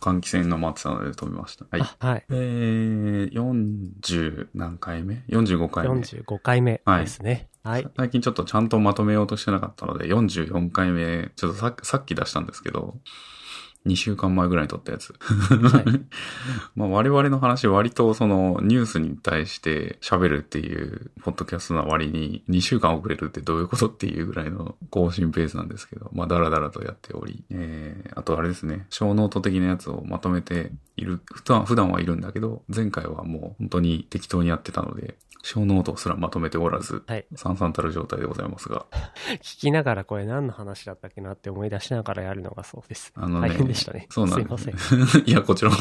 換気扇の待ってたので飛びました。はい。あ、はい。えー、40何回目 ?45 回目。45回目ですね。はい。最近ちょっとちゃんとまとめようとしてなかったので、44回目、ちょっとささっき出したんですけど、2週間前ぐらいに撮ったやつ。はい まあ我々の話割とそのニュースに対して喋るっていうポッドキャストな割に2週間遅れるってどういうことっていうぐらいの更新ペースなんですけど、まあダラダラとやっており、えー、あとあれですね、ショーノート的なやつをまとめている、普段、普段はいるんだけど、前回はもう本当に適当にやってたので、小ノートすらまとめておらず、はい。散々たる状態でございますが、聞きながらこれ何の話だったっけなって思い出しながらやるのがそうです。あのね大変でしたね。そうなんすいません。いや、こちらも。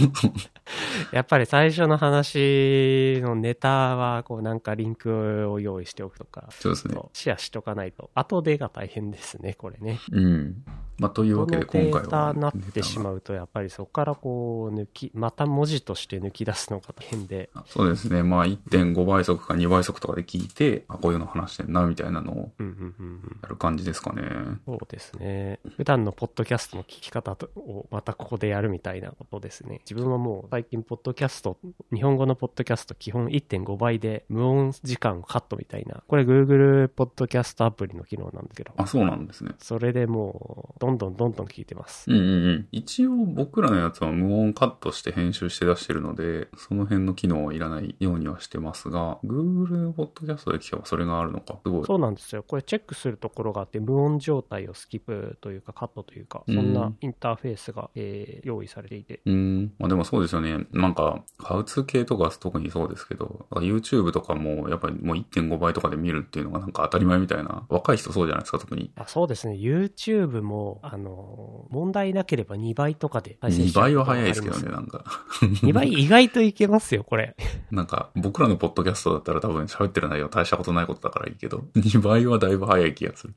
やっぱり最初の話のネタは、こうなんかリンクを用意しておくとか、そうですね。シェアしとかないと、後でが大変ですね、これね。うん。まあ、というわけで今回は。ータになってしまう。うと、やっぱりそこからこう抜き、また文字として抜き出すのが大変で、そうですね。まあ、1.5倍速か2倍速とかで聞いて、あ、こういうの話してんな、みたいなのをうんうんうんうん。やる感じですかね。そうですね。普段のポッドキャストの聞き方とをまたここでやるみたいなことですね。自分はもう最近ポッドキャスト、日本語のポッドキャスト基本1.5倍で無音時間をカットみたいな。これ Google ポッドキャストアプリの機能なんですけど。あ、そうなんですね。それでもう、どんどんどんどん聞いてますう。んうんうん。一応僕らのやつは無音カットして編集して出してるので、その辺の機能はいらないようにはしてますが、Google ポッドキャストで聞けばそれがあるのか。すごい。そうなんですよ。これチェックするところがあって、無音状態をスキップというかカットというか、そんなインターフェースが、えー用意されていて。うん。まあでもそうですよね。なんか、ハウツー系とか特にそうですけど、YouTube とかもやっぱりもう1.5倍とかで見るっていうのがなんか当たり前みたいな、若い人そうじゃないですか、特に。あそうですね。YouTube も、あの、問題なければ2倍とかで再生し2ちゃう倍は早いですけどね、なんか。2倍意外といけますよ、これ。なんか、僕らのポッドキャストだったら多分喋ってる内容大したことないことだからいいけど、2倍はだいぶ早い気がする。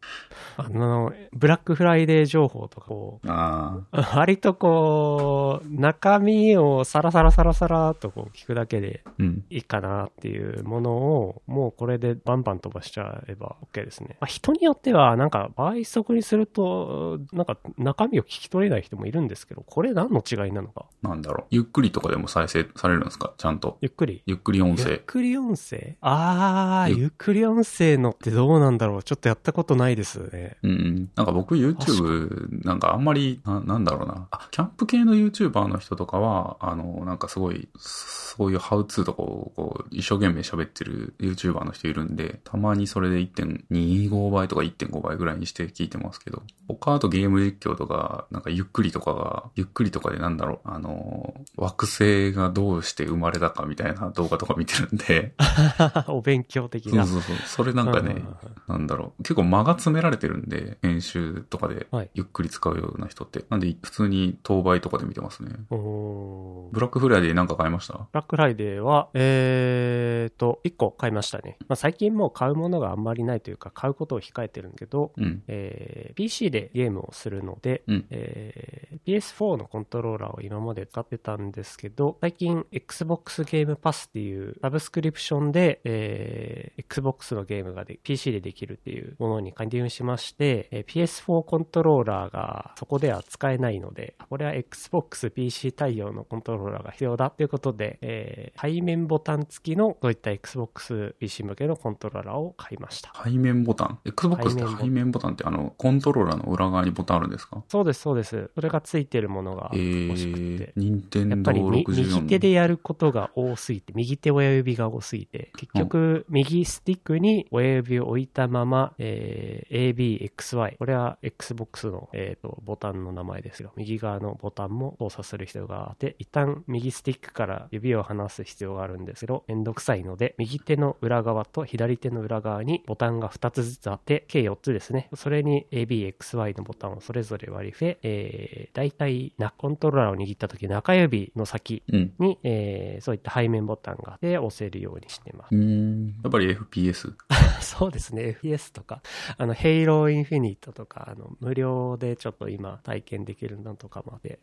あの、ブラックフライデー情報とかこう、あ割とこう、中身をサラサラサラサラとこう聞くだけで。いいかなっていうものを、もうこれでバンバン飛ばしちゃえば OK ですね。まあ、人によっては、なんか倍速にすると、なんか中身を聞き取れない人もいるんですけど、これ何の違いなのか。なんだろう。ゆっくりとかでも再生されるんですか？ちゃんと。ゆっくり。ゆっくり音ゆっ声。くり音声あー、ゆゆっくり音声のってどうなんだろうちょっとやったことないですね。うんうん。なんか僕 YouTube、なんかあんまり、ななんだろうな。あ、キャンプ系の YouTuber の人とかは、あの、なんかすごい、そういうハウツーとかをこう一生懸命喋ってる YouTuber の人いるんで、たまにそれで1.25倍とか1.5倍ぐらいにして聞いてますけど、他あとゲーム実況とか、なんかゆっくりとかが、ゆっくりとかでなんだろう、あの、惑星がどうして生まれたかみたいな動画とか見てるんで、お勉強的な。そうそうそう。それなんかね、なんだろう。結構間が詰められてるんで、編集とかではいゆっくり使うような人って。なんで、普通に等倍とかで見てますね。ブラックフライデーなんか買いました？ブラックフライデーは、えーと、1個買いましたね。まあ、最近もう買うものがあんまりないというか、買うことを控えてるんだけど、うん。えー PC でゲームをするので、うんえー PS4 のコントローラーを今まで使ってたんですけど、最近 Xbox ゲームパスっていうサブスクリプションで、えー Xbox のゲームがで PC でできるっていうものに加入しまして、えー PS4 コントローラーがそこでは使えないので、これは Xbox PC 対応のコントローラーが必要だということで、えー背面ボタン付きのそういった Xbox PC 向けのコントローラーを買いました。背面ボタン？Xbox って背面ボタンってあの、コントローラーの裏側にボタンあるんですか？そうです、そうです。それが付いてるものがえ欲しくて。ー、任天堂やっぱりみ右64手でやることが多すぎて、右手親指が多すぎて、結局、右スティックに親指を置いたまま、えー AB、XY。これは Xbox の、えーとボタンの名前ですが、右側のボタンも操作する必要があって、一旦右スティックから指を離す必要があるんですけど、めんどくさいので、右手の裏側と左手の裏側にボタンが2つずつあって、計4つですね。それに AB、XY のボタンをそれぞれ割り振れ、えー、大体な、コントローラーを握った時中指の先うん。に、えーそういった背面ボタンがあって押せるようにしてますう。ーん。やっぱり FPS。そうですね、FPS とか、あの、ヘイローインフィニットとか、あの、無料でちょっと今体験できるのとかまで。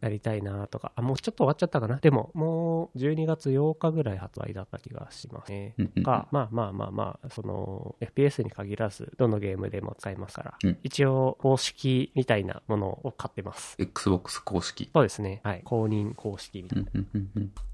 やりたいなとか、あ、もうちょっと終わっちゃったかな。でも、もう12月8日ぐらい発売だった気がしますね。うんうんが、まあまあまあまあ、その、FPS に限らず、どのゲームでも使えますから、うん一応、公式みたいなものを買ってます。Xbox 公式。そうですね。はい。公認公式みたいな。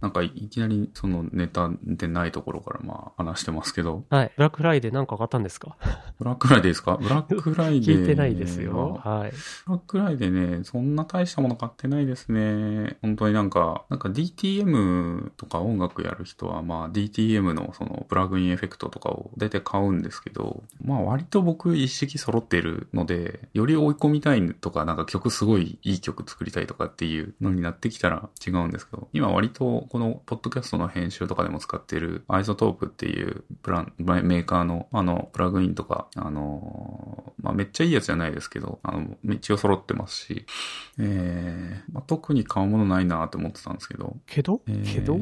なんかいきなりそのネタでないところからまあ話してますけど、はい。ブラックフライデーなんか買ったんですか？ブラックフライデーですか？ブラックフライデー。聞いてないですよ。はい。ブラックフライデーね、そんな大したもの買ってないですね。本当になんか、なんか DTM とか音楽やる人は、まあ DTM のそのプラグインエフェクトとかを大体買うんですけど、まあ割と僕一式揃っているので、より追い込みたいとか、なんか曲すごいいい曲作りたいとかっていうのになってきたら違うんですけど、今割とこのポッドキャストの編集とかでも使っている iZotope っていうプラン、メーカーのあのプラグインとか、あのまあめっちゃいいやつじゃないですけど、あの、一応揃ってますし、えーまあ、特に買うものないなと思ってたんですけど、けど？えーけど？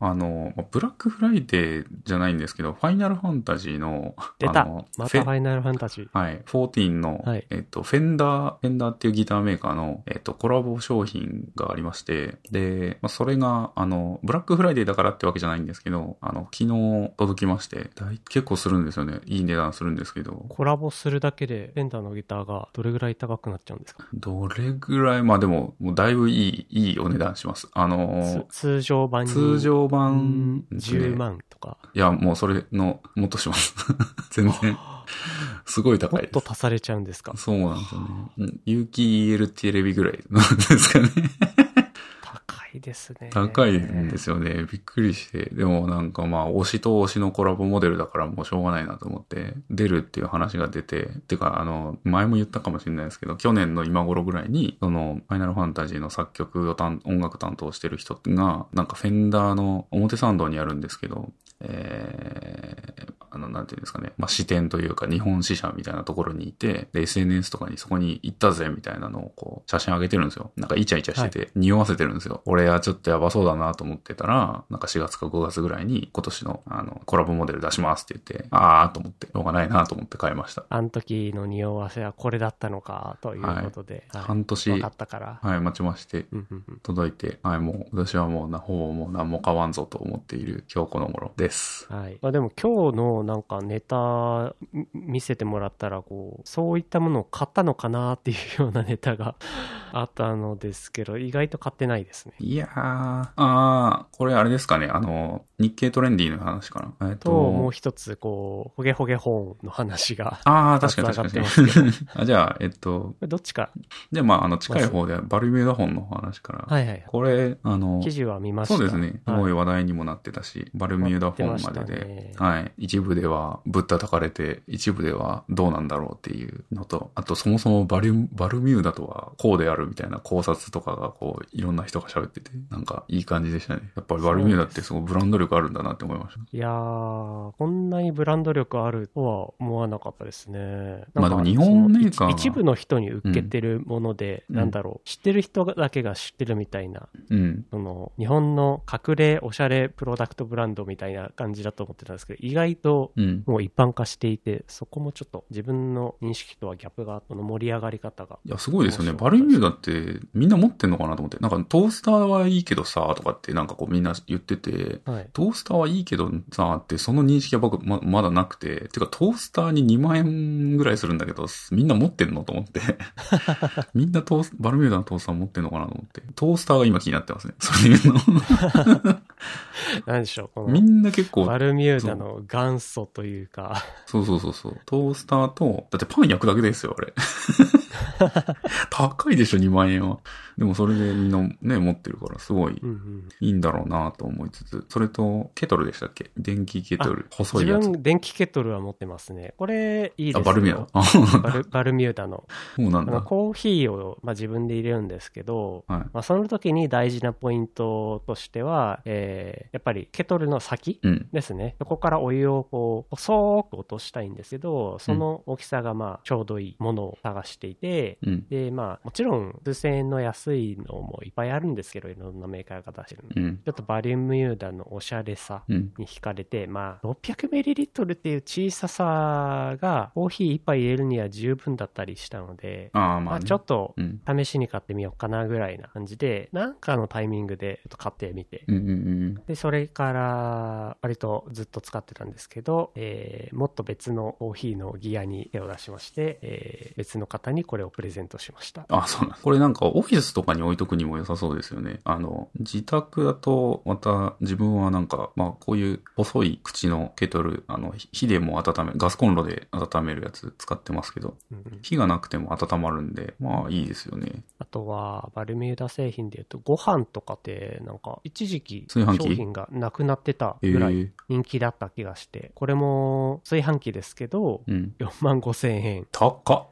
あの、まあブラックフライデーじゃないんですけど、ファイナルファンタジーの、出たあのまたファイナルファンタジー。はい。14の、はいえっと、フェンダー、フェンダーっていうギターメーカーの、えっと、コラボ商品がありまして、で、まあ、それが、あの、ブラックフライデーだからってわけじゃないんですけど、あの、昨日届きまして、結構するんですよね。いい値段するんですけど、コラボするだけで、フェンダーのギターがどれぐらい高くなっちゃうんですか？どれぐらい、まあでも、もうだいぶいい、いいお値段します。あのつ、通常版に。通常う版ん、ですね10万とか。いや、もうそれの、もっとします。全然、すごいも高いです。っと足されちゃうんですか？そうなんですよね。うん有機 EL テレビぐらいなんですかね。高いですね。高いんですよね。びっくりして。でもなんかまあ、推しと推しのコラボモデルだからもうしょうがないなと思って、出るっていう話が出て、てかあの、前も言ったかもしれないですけど、去年の今頃ぐらいに、その、ファイナルファンタジーの作曲を音楽担当してる人が、なんかフェンダーの表参道にあるんですけど、えー、あの、なんていうんですかね、まあ、支店というか日本支社みたいなところにいて、で、SNS とかにそこに行ったぜみたいなのをこう、写真上げてるんですよ。なんかイチャイチャしてて、匂わせてるんですよ。俺はちょっとやばそうだなと思ってたら、なんか4月か5月ぐらいに今年のあの、コラボモデル出しますって言って、あーと思って、しょうがないなと思って買いました。あの時の匂わせはこれだったのか、ということで。はい半年分かったから。はい、待ちまして、届いて、はい、もう、私はもうな、ほぼもう何も買わんぞと思っている今日この頃です。はい。まあでも今日のなんかネタみ見せてもらったら、こう、そういったものを買ったのかなっていうようなネタが あったのですけど、意外と買ってないですね。いやー、あー、これあれですかね、あの、日経トレンディの話かな。えっと、もう一つ、こう、ホゲホゲ本の話が、ああ、確かに確かに。あ じゃあ、えっと、どっちか？じゃあまあ、あの、近い方でバルミューダ本の話から。はいはい。これ、あの、記事は見ました。そうですね。すはいごい話題にもなってたし、バルミューダ本まででね、はい。一部ではぶったたかれて、一部ではどうなんだろうっていうのと、あとそもそもバルバルミューダとはこうであるみたいな考察とかがこう、いろんな人が喋ってて、なんかいい感じでしたね。やっぱりバルミューダってすごいブランド力あるんだなって思いました。いやー、こんなにブランド力あるとは思わなかったですね。まあでも日本メーカー一部の人に受けてるもので、うんなんだろう、知ってる人だけが知ってるみたいな、うん。その、日本の隠れおしゃれプロダクトブランドみたいな感じだと思ってたんですけど、意外とうん。もう一般化していて、そこもちょっと自分の認識とはギャップが、この盛り上がり方が。いや、すごいですよね。バルミューダってみんな持ってんのかなと思って。なんかトースターはいいけどさ、とかってなんかこうみんな言ってて、はい。トースターはいいけどさ、ってその認識は僕ままだなくて、てかトースターに2万円ぐらいするんだけど、みんな持ってんのと思って。みんなトース、バルミューダのトースター持ってんのかなと思って。トースターが今気になってますね。それで言うの。なんでしょう、こみの、んな結構バルミューダの元祖というか、そうそうそうそう。トースターと、だってパン焼くだけですよ、あれ。高いでしょ、2万円は。でもそれでみんなね、持ってるから、すごいうんうんいいんだろうなと思いつつ。それと、ケトルでしたっけ？電気ケトル。細自いやつ。分、電気ケトルは持ってますね。これ、いいですあ、よバルミューダ。バル バルミューダの。そうなんだ。コーヒーを、まあ、自分で入れるんですけど、はい。まあ、その時に大事なポイントとしては、えーやっぱりケトルの先うん。ですね。そこからお湯をこう、細く落としたいんですけど、その大きさがまあ、ちょうどいいものを探していて、て、うん。で、まあ、もちろん、数千円の安いのもいっぱいあるんですけど、いろんなメーカーが出してるの。うん。ちょっとバリュムユーダのおしゃれさうん。に惹かれて、まあ、600ml っていう小ささが、コーヒー一杯入れるには十分だったりしたので、ああ、ままあ。ちょっとうん。試しに買ってみようかなぐらいな感じで、なんかのタイミングでちょっと買ってみて、うんうんうん。で、それから、割とずっと使ってたんですけど、えーもっと別のコーヒーのギアに手を出しまして、えー別の方にこれをプレゼントしました。あ、そうなんこれなんかオフィスとかに置いとくにも良さそうですよね。あの、自宅だと、また自分はなんか、まあこういう細い口のケトル、あの、火でも温め、ガスコンロで温めるやつ使ってますけど、うんうん火がなくても温まるんで、まあいいですよね。あとは、バルミューダ製品で言うと、ご飯とかって、なんか、一時期、炊飯器？商品がなくなってたえぐらいー、人気だった気がして、これも炊飯器ですけど、うん。4万5千円。高っ。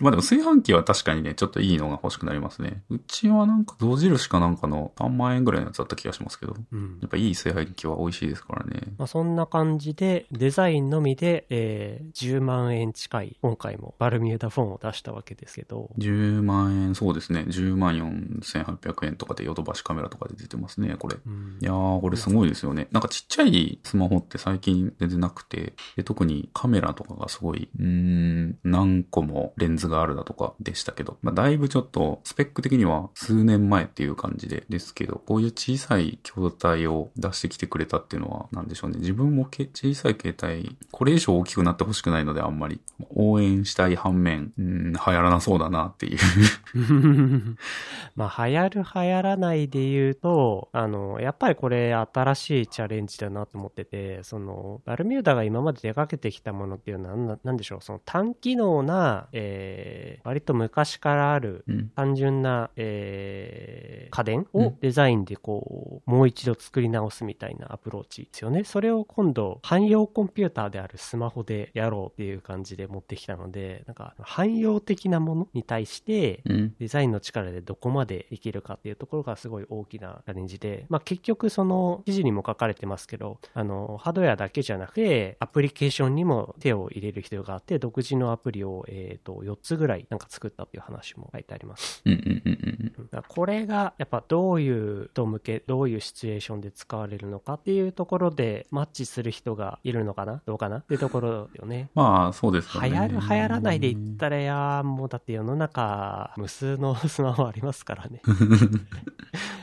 まあでも炊飯器は確かにね、ちょっといいのが欲しくなりますね。うちはなんか象印かなんかの3万円ぐらいのやつだった気がしますけど。うんやっぱいい炊飯器は美味しいですからね。まあ、そんな感じで、デザインのみで、えー10万円近い、今回もバルミューダフォンを出したわけですけど、10万円、そうですね。10万4800円とかでヨドバシカメラとかで出てますね、これ。うんいやー、これすごいですよね。なんかちっちゃいスマホって最近全然なくて、で特にカメラとかがすごい、うーん、何個もレンズがあるだとかでしたけど、まあ、だいぶちょっとスペック的には数年前っていう感じでですけど、こういう小さい筐体を出してきてくれたっていうのは、なんでしょうね。自分もけ小さい携帯、これ以上大きくなってほしくないのであんまり応援したい反面、うん、流行らなそうだなっていう。まあ、流行る流行らないで言うと、あの、やっぱりこれ新しいチャレンジだなと思ってて、その、バルミューダが今まで手掛けてきたものっていうのはなんな、なんでしょう、その単機能な、えー、割と昔からあるうん。単純な、えー家電をうんデザインでこう、もう一度作り直すみたいなアプローチですよね。それを今度、汎用コンピューターであるスマホでやろうっていう感じで持ってきたので、なんか、汎用的なものに対して、うん。デザインの力でどこまでできるかっていうところがすごい大きなチャレンジで、まあ結局その記事にも書かれてますけど、あの、ハードウェアだけじゃなくて、アプリケーションにも手を入れる必要があって、独自のアプリを、えっ、と、4つぐらいなんか作ったっていう話も書いてあります。うんうんうんうん。だからこれがやっぱどういう人向け、どういうシチュエーションで使われるのかっていうところでマッチする人がいるのかな？どうかな？っていうところよね。まあ、そうですよね。流行る流行らないで言ったら、いやーもうだって世の中無数のスマホありますからね。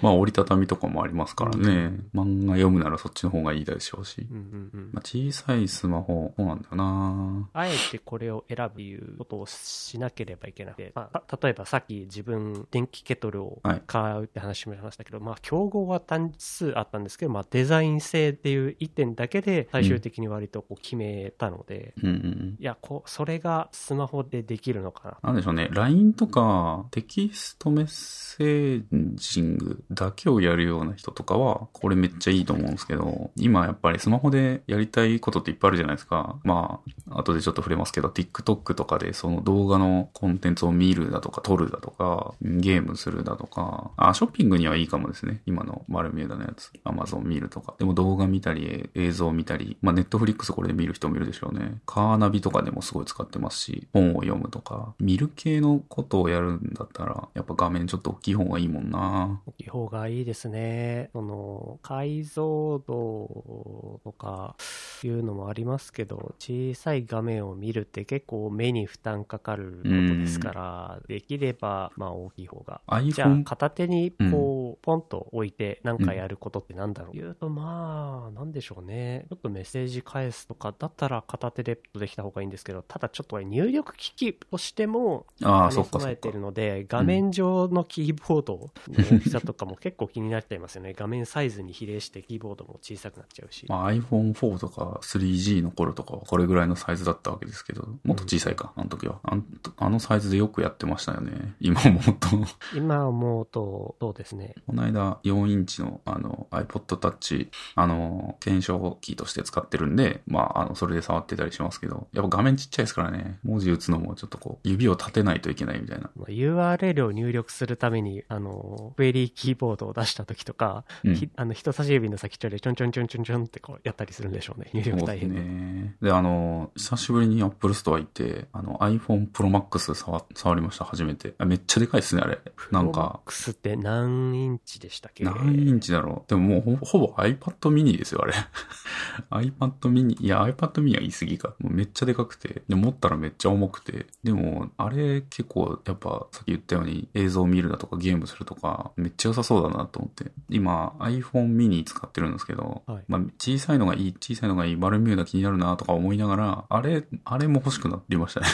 まあ、折りたたみとかもありますからね。漫画読むならそっちの方がいいでしょうしう。んうんうんまあ、小さいスマホ、そうなんだよなあえてこれを選ぶいうことをしなければいけなくて、まあ、た例えばさっき自分電気ケトルをはい買うって話もしましたけど、まあ競合は単数あったんですけど、まあデザイン性っていう一点だけで最終的に割とこう決めたので、うんうんうん。いやこう、それがスマホでできるのかな。なんでしょうね。LINE とかテキストメッセージングだけをやるような人とかは、これめっちゃいいと思うんですけど、今やっぱりスマホでやりたいことっていっぱいあるじゃないですか。まあ、後でちょっと触れますけど、TikTok とかでその動画のコンテンツを見るだとか撮るだとか、ゲームするだとか、あ、ショッピングにはいいかもですね。今のマルミューダのやつ。Amazon 見るとか。でも動画見たり、映像見たり、まあ Netflix これで見る人もいるでしょうね。カーナビとかでもすごい使ってますし、本を読むとか、見る系のことをやるんだったら、やっぱ画面ちょっと大きい方がいいもんな大きい方がいいですね。その、解像度とかいうのもありますけど、小さい画面を見るって結構目に負担かかることですから、できれば、まあ大きい方が。じゃあ片手にこう、ポンと置いてなんかやることってなんだろう、言うとまあ、なんでしょうね。ちょっとメッセージ返すとかだったら片手でできた方がいいんですけど、ただちょっと入力機器としても、ああ、そっか備えてる。ので、画面上のキーボードの大きさとかも結構気になっちゃいますよね。画面サイズに比例してキーボードも小さくなっちゃうし。まあ、iPhone4 とか 3G の頃とかはこれぐらいのサイズだったわけですけど、もっと小さいか、あの時は。あんあのサイズでよくやってましたよね。今思うと。今思うと、そうですね。この間4インチのあの iPod Touch、あの、検証キーとして使ってるんで、まあ、あの、それで触ってたりしますけど、やっぱ画面ちっちゃいですからね、文字打つのもちょっとこう、指を立てないといけないみたいな。まあ URL を入力するために、あの、クエリーキーボードを出した時とか、うんひあの人差し指の先っちょでちょんちょんちょんちょんちょんってこうやったりするんでしょうね。入力大変で。ね。で、あの、久しぶりに Apple Store 行って、あの iPhone Pro Max 触触りました、初めて。あめっちゃでかいですね、あれ。なんか、X って何インチでしたっけ？何インチだろうでももうほほぼ iPad mini ですよ、あれ。iPad mini、いや、iPad mini は言い過ぎか。もうめっちゃでかくて、で、持ったらめっちゃ重くて。でも、あれ結構、やっぱ、さっき言ったように映像を見るだとかゲームするとか、めっちゃ良さそうだなと思って。今、iPhone mini 使ってるんですけど、はいまあ、小さいのがいい、小さいのがいい、バルミューダ気になるなとか思いながら、あれ、あれも欲しくなりましたね。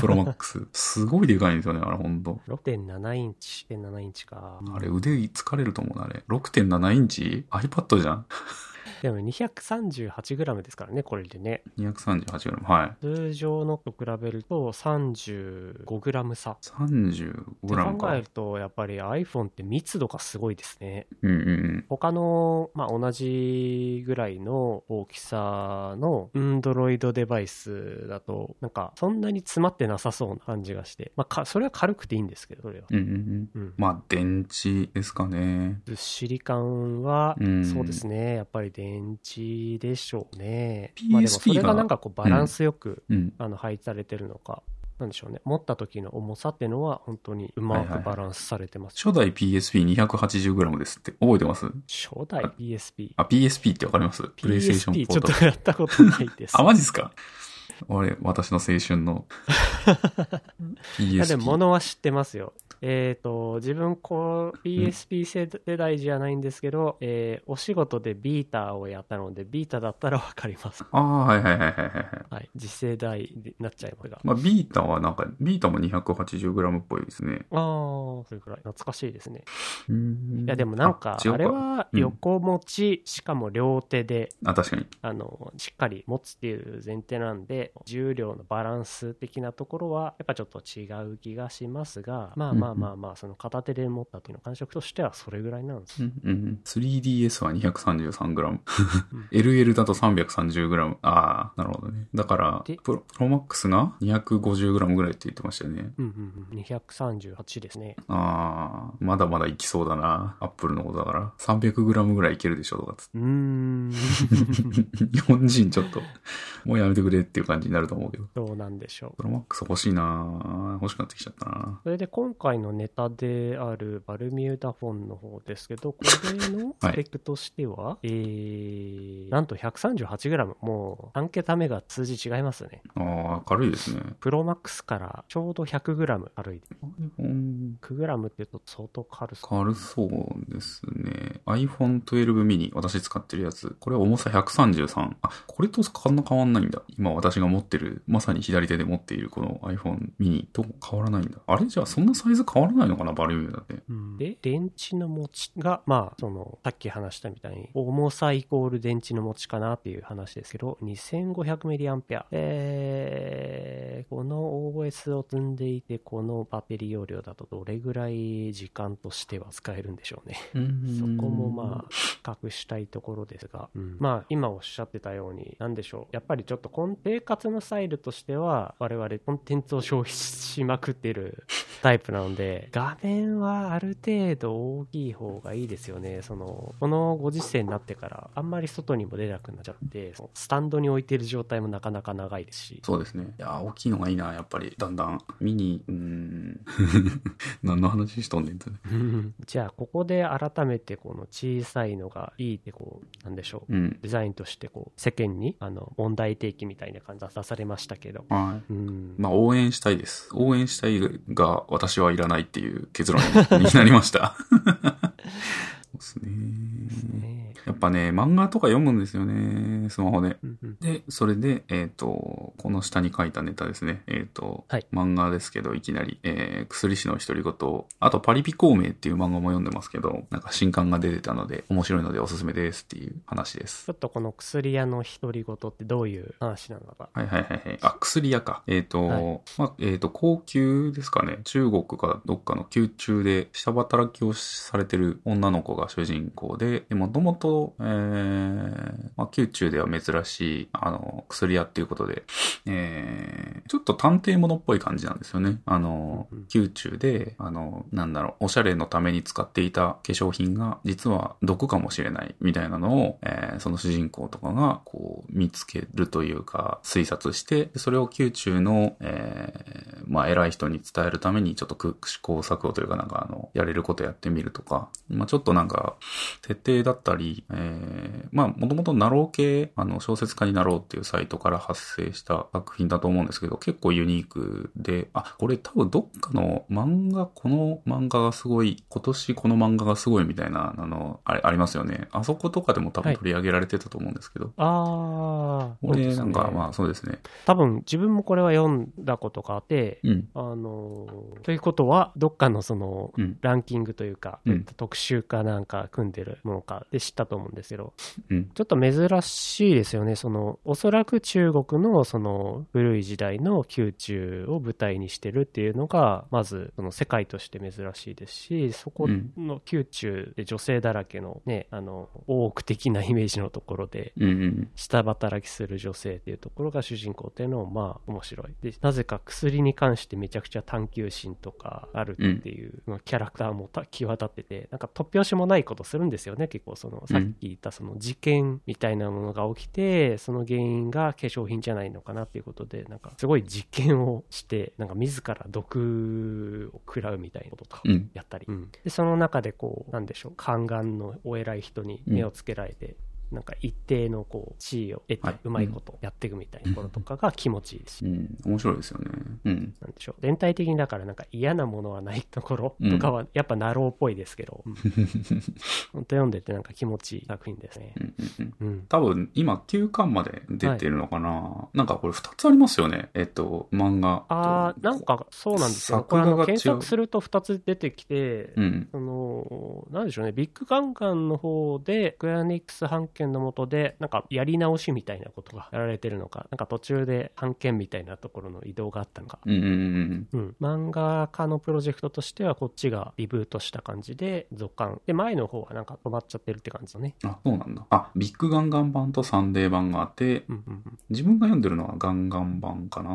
プロマックス。すごいでかいんですよね、あれほんと。6.7インチ、6.7インチか。あれ腕疲れると思うな、あれ。6.7インチ ?iPad じゃん。でも 238g ですからね、これでね。238g。はい。通常のと比べると 35g 差。35g って考か。えると、やっぱり iPhone って密度がすごいですね。うんうんうん。他の、まあ、同じぐらいの大きさの Android デバイスだと、なんか、そんなに詰まってなさそうな感じがして。まあ、か、それは軽くていいんですけど、それは。うんうんうん。うん。まあ、電池ですかね。ずっしり感は、うんそうですね。やっぱり電池でしょうね。PSP まあでもそれががなんかこうバランスよく、うん。あの配置されてるのか、なんでしょうね。持った時の重さっていうのは本当にうまくバランスされてます。初代 PSP280g ですって。覚えてます？初代 PSP。あ、PSP ってわかります？プレイステーション PSP ポート。ちょっとやったことないです。あ、マジっすか？俺、私の青春の いや、で PSP。も、ものは知ってますよ。えっ、と、自分、こう、PSP 世代じゃないんですけど、えーお仕事でビーターをやったので、ビータだったらわかります。ああ、はいはいはいはいはい。はい。次世代になっちゃいますが。まあ、ビータはなんか、ビータも 280g っぽいですね。ああ、それくらい懐かしいですね。うーんいや、でもなんか、あれはうん横持ち、しかも両手で、あ、確かに。あの、しっかり持つっていう前提なんで、重量のバランス的なところは、やっぱちょっと違う気がしますが、まあまあまあまあ、その片手で持った時の感触としてはそれぐらいなんです。うんうん、3DS は 233g。LL だと 330g。ああ、なるほどね。だから、でプロプロマックスが 250g ぐらいって言ってましたよね。うんうんうん。238ですね。ああ、まだまだいきそうだな。アップルのことだから。300g ぐらいいけるでしょとかつって。うーん。日本人ちょっと、もうやめてくれっていう感じになると思うけど。どうなんでしょう。プロマックス欲しいな欲しくなってきちゃったなそれで今回のネタであるバルミューダフォンの方ですけど、これのスペックとしては、えー、なんと 138g。もう3桁目が数字違いますね。ああ、軽いですね。プロマックスからちょうど 100g 軽い。iPhone 100g って言うと相当軽そう。軽そうですね。iPhone 12 mini、私使ってるやつ。これ重さ133。あ、これとそんな変わんないんだ。今私が持ってる、まさに左手で持っているこの iPhone mini と変わらないんだ。あれじゃあそんなサイズ変わらないのかなバルミューダって。で、電池の持ちが、まあ、その、さっき話したみたいに、重さイコール電池の持ちかなっていう話ですけど、2500mAh。えー、この OS を積んでいて、このバッテリー容量だとどれぐらい時間としては使えるんでしょうね。そこもまあ、比較したいところですが、まあ、今おっしゃってたように、なんでしょう。やっぱりちょっとコン生活のスタイルとしては、我々コンテンツを消費しまくってるタイプなので、画面はある程度大きい方がいいですよね。その、このご時世になってから、あんまり外にも出なくなっちゃって、スタンドに置いてる状態もなかなか長いですし。そうですね。いやー、大きいのがいいな、やっぱり。だんだん。ミニ、うーん。何の話しとんねんってね。じゃあ、ここで改めてこの小さいのがいいってこう、なんでしょう。うん。デザインとしてこう、世間に、あの、問題提起みたいな感じで出されましたけど。はい。うん。まあ、応援したいです。応援したいが、私はいらないっていう結論になりました。ですね。ねやっぱね、漫画とか読むんですよね、スマホで。うんうんで、それで、えっ、と、この下に書いたネタですね。えっ、と、はい漫画ですけど、いきなり、えー、薬師の独り言、あとパリピ孔明っていう漫画も読んでますけど、なんか新刊が出てたので、面白いのでおすすめですっていう話ですちょ。っとこの薬屋の独り言ってどういう話なのか。はいはいはいはい。あ、薬屋か。えっ、と、はいまあ、えっ、と、高級ですかね。中国かどっかの宮中で下働きをされてる女の子が主人公で、でもともと、えー、まあ、宮中では珍しい、あの、薬屋っていうことで、えー、ちょっと探偵物っぽい感じなんですよね。あの宮中で、あの、なんだろう、おしゃれのために使っていた化粧品が、実は毒かもしれない、みたいなのを、えーその主人公とかが、こう、見つけるというか、推察して、でそれを宮中の、えーまあ、偉い人に伝えるために、ちょっとく試行錯誤というか、なんか、あの、やれることやってみるとか、まあ、ちょっとなんか、設定だったり、えーまあ、もともとナロー系、あの、小説家になろうっていうサイトから発生した作品だと思うんですけど、結構ユニークで、あ、これ多分どっかの漫画、この漫画がすごい、今年この漫画がすごいみたいな、あの、あれ、ありますよね。あそことかでも多分はい取り上げられてたと思うんですけど、ああ、これなんか、まあそうですね。多分自分もこれは読んだことがあって、うん。あのーということは、どっかのその、うん。ランキングというか、うん特集かなんか組んでるものかで知ったと思うんですけど、うん。ちょっと珍しいですよね。その、おそらく中国のその古い時代の宮中を舞台にしてるっていうのが、まずその世界として珍しいですし、そこの宮中で女性だらけのね、あの、大奥的なイメージのところで。下働きする女性っていうところが主人公っていうのもまあ面白い。で、なぜか薬に関してめちゃくちゃ探求心とかあるっていう、まあキャラクターもた際立ってて、なんか突拍子もないことするんですよね、結構その、さっき言ったその事件みたいなものが起きて、その原因が化粧品じゃないのかなっていうことで、なんかすごい実験をして、なんか自ら毒を食らうみたいなこととかうん。やったり、でその中でこうなんでしょう。宦官のお偉い人に目をつけられて、なんか一定のこう地位を得はいてうまいことやっていくみたいなところとかが気持ちいいですし、うん。面白いですよね。うん。なんでしょう全体的にだからなんか嫌なものはないところとかはやっぱナローっぽいですけど、うん 本当読んでてなんか気持ちいい作品ですねう。ん多分、今、9巻まで出てるのかな、なんかこれ2つありますよね。えっと、漫画。あーなんかそうなんですよ。作これあの検索すると2つ出てきて、うん。その、なんでしょうね、ビッグガンガンの方で、グラニックス版権の下で、なんかやり直しみたいなことがやられてるのか、なんか途中で版権みたいなところの移動があったのか。うんうんうんうん、漫画家のプロジェクトとしてはこっちがリブートした感じで続刊で前の方はなんか止まっちゃってるって感じだねうん。あ、そうなんだ。あ、ビッグガンガン版とサンデー版があって、うんうん自分が読んでるのはガンガン版かな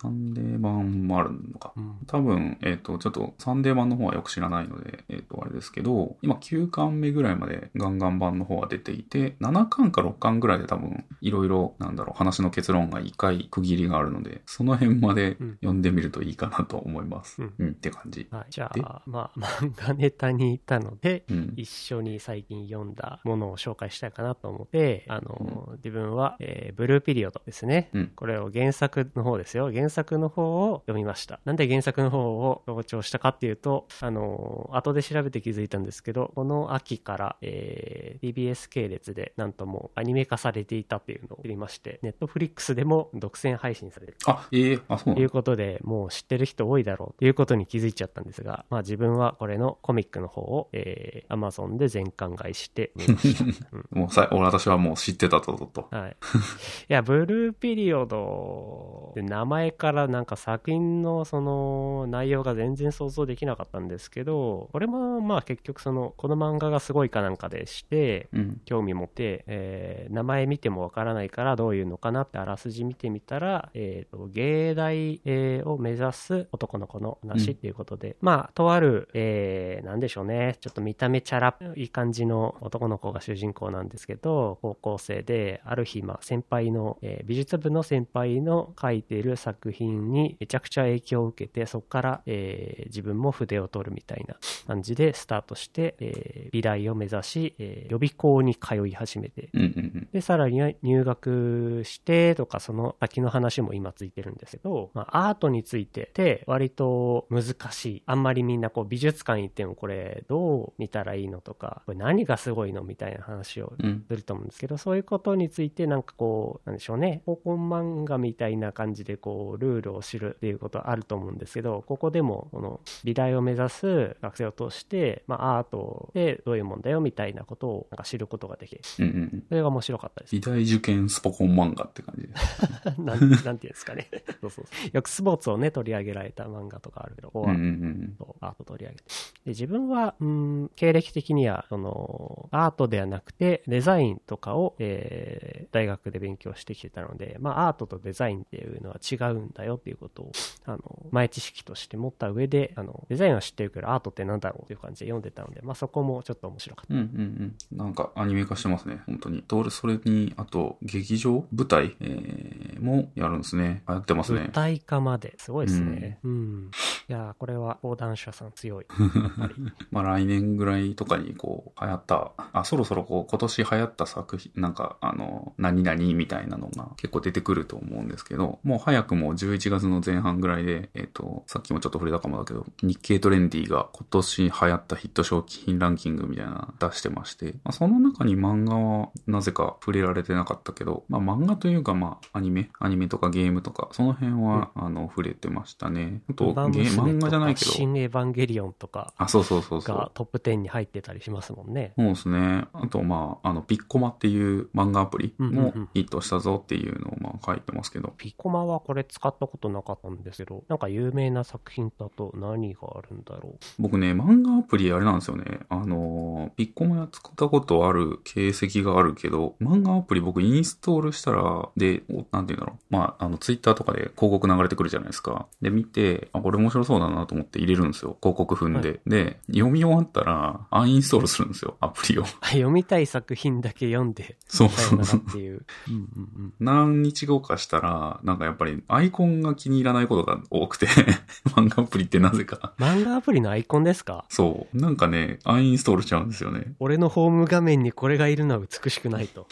サンデー版もあるのか。うん多分、えっ、と、ちょっとサンデー版の方はよく知らないので、えっ、と、あれですけど、今9巻目ぐらいまでガンガン版の方は出ていて、7巻か6巻ぐらいで多分、いろいろ、なんだろう、話の結論が1回区切りがあるので、その辺までうん読んでみるといいかなと思います。うんうん、って感じ。はい、じゃで？あまあ漫画ネタに行ったのでうん。一緒に最近読んだものを紹介したいかなと思って、あの、自分は、えーブルーピリオドですね。うんこれを原作の方ですよ。原作の方を読みました。なんで原作の方を強調したかっていうと、あの、後で調べて気づいたんですけど、この秋から、えー TBS 系列でなんともうアニメ化されていたっていうのを知りまして、ネットフリックスでも独占配信される。あ、ええあ、そうという。ことで、もう知ってる人多いだろうということに気づいちゃったんですが、まあ自分はこれのコミックの方を、えー、Amazon で全巻買いしてみました。うんもうさ、俺私はもう知ってたと、と、と。はい。いや、ブルーピリオドで名前からなんか作品のその内容が全然想像できなかったんですけど、これもまあ結局その、この漫画がすごいかなんかでして、うん。興味持って、えー名前見てもわからないからどういうのかなってあらすじ見てみたら、えーと芸大、えーを目指す男の子の話っていうことで、まあ、とある、えーなんでしょうね、ちょっと見た目チャラいい感じの男の子が主人公なんですけど、高校生で、ある日、まあ、先輩の、えー美術部の先輩の書いている作品にめちゃくちゃ影響を受けて、そこから、えー自分も筆を取るみたいな感じでスタートして、えー美大を目指し、えー予備校に通いり始めて、うんうんで、さらには入学してとか、その先の話も今ついてるんですけど、まあ、アートについてって割と難しい。あんまりみんなこう美術館行ってもこれどう見たらいいのとか、これ何がすごいのみたいな話をうん。うん。すると思うんですけど、そういうことについてなんかこう、なんでしょうね、高校漫画みたいな感じでこう、ルールを知るっていうことはあると思うんですけど、ここでもこの美大を目指す学生を通して、まあアートでどういうもんだよみたいなことをなんか知ることができる。うんうんうん。それが面白かったです。美大受験スポコン漫画って感じです。なんなんていうんですかね。そうそうそう。よくスポーツをね、取り上げられた漫画とかあるけど、うんうんアート取り上げて。で、自分は、うん、経歴的には、その、アートではなくて、デザインとかを、えー、大学で勉強してきてたので、まあ、アートとデザインっていうのは違うんだよっていうことを、あの、前知識として持った上で、あの、デザインは知ってるけど、アートってなんだろうっていう感じで読んでたので、まあ、そこもちょっと面白かった。うんうんうん。なんかアニメ化してますね、本当に。と、それに、あと、劇場舞台、えー、もやるんですね。流行ってますね舞。台化まで。すごいですね。うん。いやーこれは講談社さん強い。まあ来年ぐらいとかにこう流行った、あ、そろそろこう今年流行った作品、なんかあの、何々みたいなのが結構出てくると思うんですけど、もう早くも11月の前半ぐらいで、えっ、と、さっきもちょっと触れたかもだけど、日経トレンディが今年流行ったヒット商品ランキングみたいなの出してまして、まあ、その中に漫画はなぜか触れられてなかったけど、まあ漫画というかまあアニメ、アニメとかゲームとか、その辺は、あの、触れてましたね。あと、漫画じゃないけど、新エヴァンゲリオンとかあ、そうそうそうそうが。トップ10に入ってたりしますもんね。そうですね。あと、まあ、あの、ピッコマっていう漫画アプリもうんうんうんヒットしたぞっていうのを、まあ、書いてますけど。ピコマはこれ使ったことなかったんですけど、なんか有名な作品だと何があるんだろ僕ね、漫画アプリあれなんですよね。あの、ピッコマ使ったことある形跡があるけど、漫画アプリ僕インストールしたら、で、おなんて言うんだろう。まあ、あの、ツイッターとかで広告流れてくるじゃないですか。で、見て、あ、これ面白そうだなと思って入れるんですよ。広告踏んで。で、読み終わったら、アンインストールするんですよ。アプリを。う。読みたい作品だけ読んで、そうさよならっていう。うんうんうん。何日後かしたら、なんかやっぱりアイコンが気に入らないことが多くて、漫画アプリってなぜか。漫画アプリのアイコンですか？そう。なんかね、アンインストールしちゃうんですよね。俺のホーム画面にこれがいるのは美しくないと。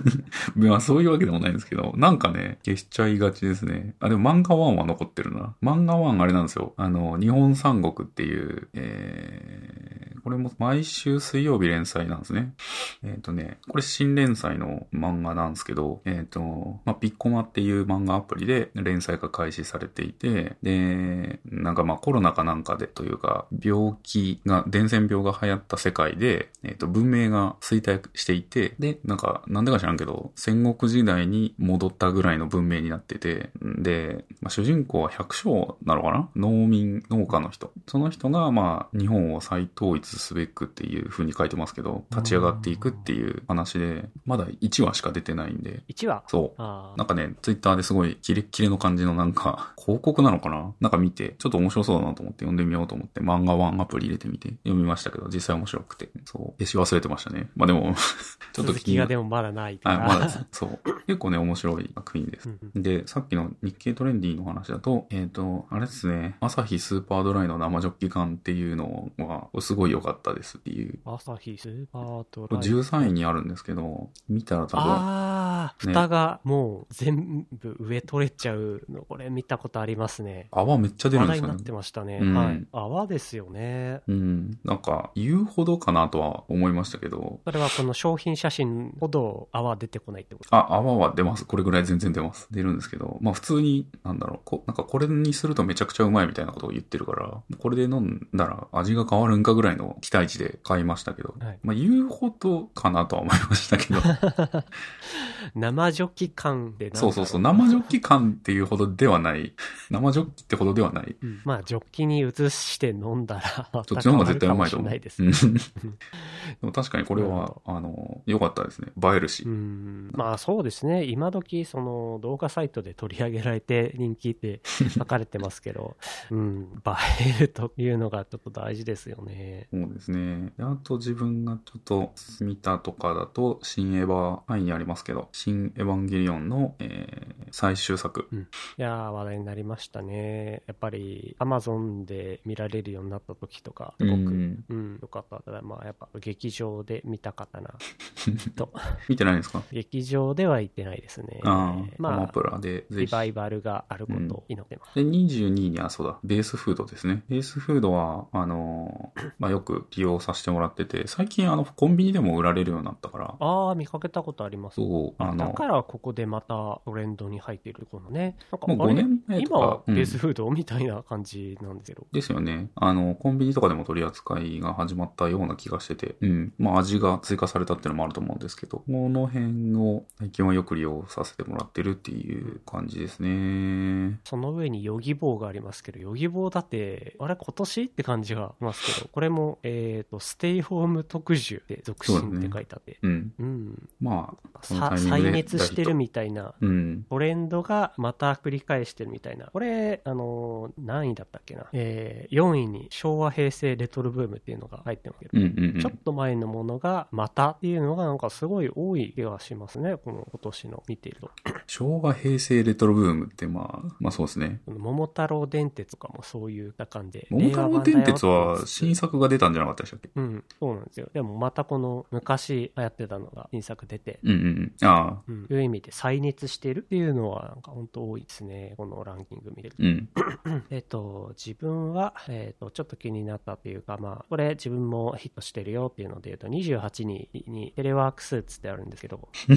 まあそういうわけでもないんですけど、なんかね、消しちゃいがちですね。あ、でも漫画1は残ってるな。漫画1あれなんですよ。あの、日本三国っていう、えー、これも毎週水曜日連載なんですね。えっ、とね、これ新連載の漫画なんですけど、えっ、と、まあ、ピッコマっていう漫画アプリで連載が開始されていて、で、なんかまあコロナかなんかでというか、病気が、伝染病が流行った世界で、えっ、と、文明が衰退していて、で、なんか、なんでか知らんけど、戦国時代に戻ったぐらいの文明になってて、で、まあ、主人公は百姓なのかな？農民、農家の人。その人が、まあ、日本を再統一すべくっていう風に書いてますけど、立ち上がっていくっていう話で、まだ1話しか出てないんで、1話？そう。あなんかね、ツイッターですごいキレッキレの感じのなんか、広告なのかな？なんか見て、ちょっと面白そうだなと思って読んでみようと思って、漫画ワンアプリ入れてみて読みましたけど、実際面白くて、そう、消し忘れてましたね。まあでも、ちょっと続きがでも、もまだないはい、から。まだ、そう。結構ね、面白い作品です。うんうんで、さっきの日経トレンディの話だと、えっ、と、あれですね、朝日スーパードライの生ジョッキ缶っていうのは、すごい良かったですっていう。朝日スーパードライ。13位にあるんですけど、見たら多分、ああ、ね蓋がもう全部上取れちゃうの、これ見たことありますね。泡めっちゃ出る話んですよね題になって。ましたね。うんはい。泡ですよね。うん。なんか、言うほどかなとは思いましたけど、それはこの商品写真ほど泡出てこないってこと？あ、泡は出ます。これぐらい全然出ます。出るんですけど、まあ普通に、なんだろう、こなんかこれにするとめちゃくちゃうまいみたいなことを言ってるから、これで飲んだら味が変わるんかぐらいの期待値で買いましたけど、はい。まあ言うほどかなとは思いましたけど、生ジョッキ感でそうそうそう、生ジョッキ感っていうほどではない、生ジョッキってほどではない。うん。まあ、ジョッキに移して飲んだら、そっちの方が絶対うまいと思う。ないですでも確かにこれはほ、あの、良かったですね。映えるし。うん。まあそうですね、今時その動画サイトで取り上げられて人気って 書かれてますけど、うん、映えるというのがちょっと大事ですよね。そうですね。であと自分がちょっと見たとかだと、新エヴァ、範囲にありますけど、新エヴァンゲリオンの、えー最終作。いやー、話題になりましたね。やっぱり Amazon で見られるようになった時とか、すごく、ううんん、よかった。ただまあやっぱ劇場で見たかったな。と見てないんですか？劇場では行ってないですね。ああ、アマまあ、プラで。リバイバルがあることを祈ってます。で、22にはそうだ、ベースフードですね。ベースフードは、あのーまあ、よく利用させてもらってて、最近あの、コンビニでも売られるようになったから、ああ、見かけたことあります。そう、あの、だからここでまたトレンドに入っているこのね。なんかもう5あれ年前と今はベースフードみたいな感じなんですけど。ですよね。あの、コンビニとかでも取り扱いが始まったような気がしてて、うん。まあ味が追加されたっていうのもあると思うんですけど、この辺を最近はよく利用させてもらってるっていう感じですね。その上にヨギボーがありますけど、ヨギボーだって、あれ今年？って感じがしますけど、これも、えっ、と、ステイホーム特需で続進って書いてあって、うん。うん。まあ、再熱してるみたいなうん。トレンドがまた繰り返してるみたいな。これ、あのー何位だったっけな。えー、4位に昭和平成レトロブームっていうのが入ってますけど、うんうんうん。ちょっと前のものがまたっていうのがなんかすごい多い気がしますね。この今年の見ていると。昭和平成レトロブームってまあ、まあそうですね。桃太郎電鉄とかもそういう感じで。桃太郎電鉄は新新作が出たんじゃなかったでしたっけ？うん、そうなんですよ。でもまたこの昔流行ってたのが新作出て、うんうんうん。ああ、うん、いう意味で再熱しているっていうのはなんか本当多いですね。このランキング見てると。うん。えっと、自分は、えっと、ちょっと気になったっていうか、まあ、これ自分もヒットしてるよっていうので言うと、28ににテレワークスーツってあるんですけど、えっ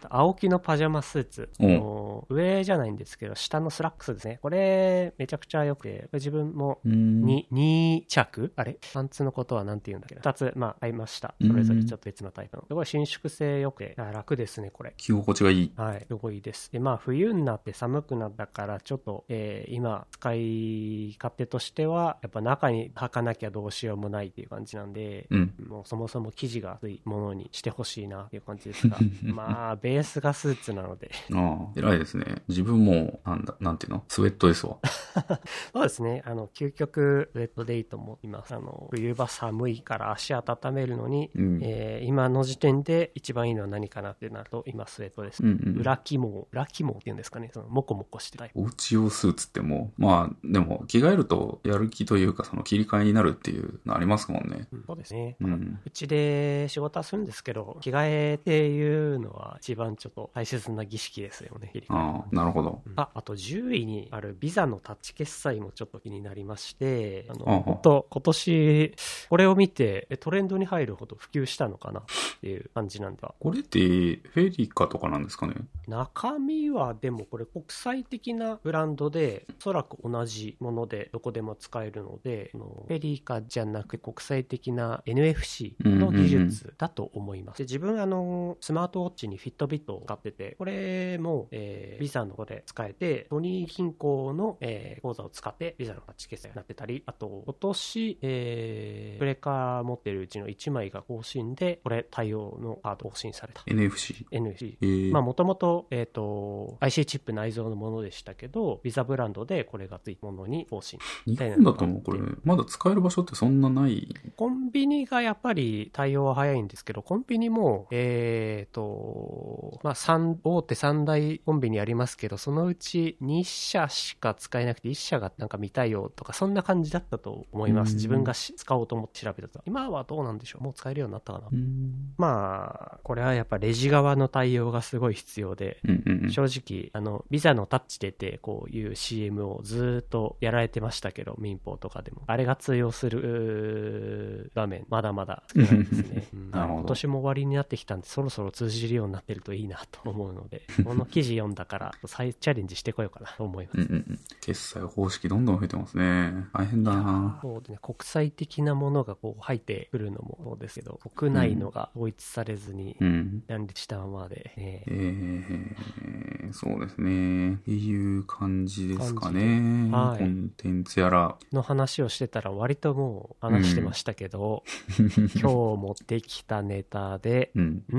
と、 AOKI のパジャマスーツ。うんあの上じゃないんですけど、下のスラックスですね。これ、めちゃくちゃ良くて、自分もうん。に2着？あれ？パンツのことは何て言うんだっけど、2つ、まあ、買いました。それぞれちょっと別のタイプの。すごい伸縮性良くて、あ楽ですね、これ。着心地がいい。はい、すごいです。で、まあ、冬になって寒くなったから、ちょっと、えー今、使い勝手としては、やっぱ中に履かなきゃどうしようもないっていう感じなんで、うん。もうそもそも生地が厚いものにしてほしいなっていう感じですが、まあ、ベースがスーツなので、ああ、偉いですね。自分も、なんだ、なんていうの？スウェットですわ。そうですね、あの、究極、ウェットデイと思います。あの、冬場寒いから足温めるのに、うん。えー今の時点で一番いいのは何かなってなると、今スウェットです。うんうん。裏肝、裏肝っていうんですかね、その、モコモコしてたタイプおうち用スーツってもう、まあ、でも、着替えるとやる気というか、その切り替えになるっていうのありますもんね。そうですね。うん。うちで仕事はするんですけど、着替えっていうのは一番ちょっと大切な儀式ですよね。ああ、なるほど。あ、あと10位にあるビザのタッチ決済もちょっと気になりまして、あの、あは本当今年、これを見てえトレンドに入るほど普及したのかなっていう感じなんだ。これって、フェリカとかなんですかね？中身はでもこれ国際的なブランドで、おそらく同じものでどこでも使えるので、フェリカじゃなく国際的な NFC の技術だと思います。で自分あの、スマートウォッチにフィットビットを使ってて、これも、えービザの方で使えて、ソニー銀行の、えー口座を使ってビザのタッチ決済になってたり、あと今年、えー、ブレーカー持ってるうちの1枚が更新で、これ対応のカード更新された。?NFC。NFC えー、まあ、もともと、えっ、と、IC チップ内蔵のものでしたけど、ビザブランドでこれがついたものに更新。日本だともうこれ、まだ使える場所ってそんなない？コンビニがやっぱり対応は早いんですけど、コンビニも、えっ、と、まあ、三、大手三大コンビニありますけど、そのうち2社しか使えなくて、1社がなんか見たいよとか、そんな感じだったと思います。うん自分がし使おうと思って調べたと。今はどうなんでしょうもう使えるようになったかな。うん。まあ、これはやっぱレジ側の対応がすごい必要で、うんうんうん。正直、あの、ビザのタッチ出て、こういう CM をずーっとやられてましたけど、民放とかでも。あれが通用する場面、まだまだ少ないですね。うん今年も終わりになってきたんで、そろそろ通じるようになってるといいなと思うので、この記事読んだから、再チャレンジしてこようかなと思います。うんうんうん。決済方式どんどん増えてますね。大変だなそうですね、国際的なものがこう入ってくるのもそうですけど、国内のが統一されずに、うん。乱立したままで、ねえー、そうですね。っていう感じですかね。はいコンテンツやら。の話をしてたら割ともう話してましたけど、今日持ってきたネタで、うん。うー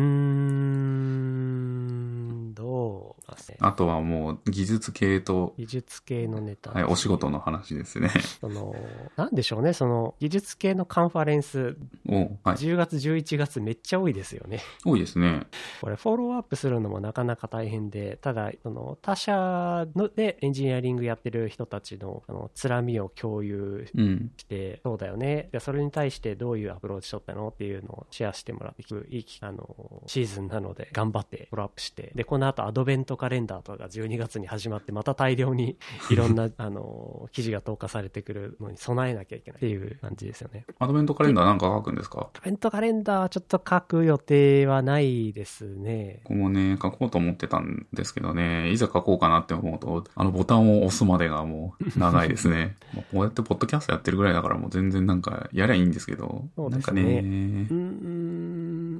ん、どう。あとはもう技術系と、技術系のネタはい、ね、お仕事の話ですね。その、なんでしょうね、その、技術系のカンファレンスおはい。10月、11月めっちゃ多いですよね。多いですね。これフォローアップするのもなかなか大変で、ただ、その他社のでエンジニアリングやってる人たちのあのつらみを共有うん。して、そうだよね。でそれに対してどういうアプローチ取ったのっていうのをシェアしてもらっていくいい機会のシーズンなので頑張ってフォローアップして、で、この後アドベントカレンダーとかが12月に始まって、また大量にいろんな あの記事が投下されてくるのに備えなきゃいけないっていう感じですよね。アドベントカレンダーなんか書くんですか？アドベントカレンダーはちょっと書く予定はないですね。僕もね、書こうと思ってたんですけどね、いざ書こうかなって思うと、あのボタンを押すまでがもう 長いですね。こうやってポッドキャストやってるぐらいだからもう全然なんかやりゃいいんですけど、そうですなんかねねう、ーん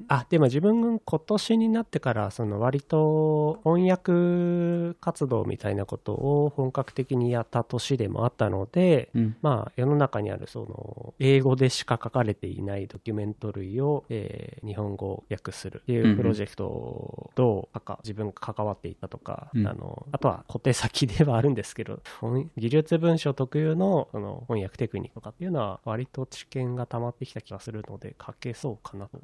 あ、でも自分今年になってから、その割と翻訳活動みたいなことを本格的にやった年でもあったので、うん。まあ世の中にあるその英語でしか書かれていないドキュメント類を、えー日本語訳するっていうプロジェクトをどうか自分が関わっていたとか、うん。あのあとは小手先ではあるんですけど翻技術文書特有のその翻訳テクニックとかっていうのは割と知見が溜まってきた気がするので書けそうかなと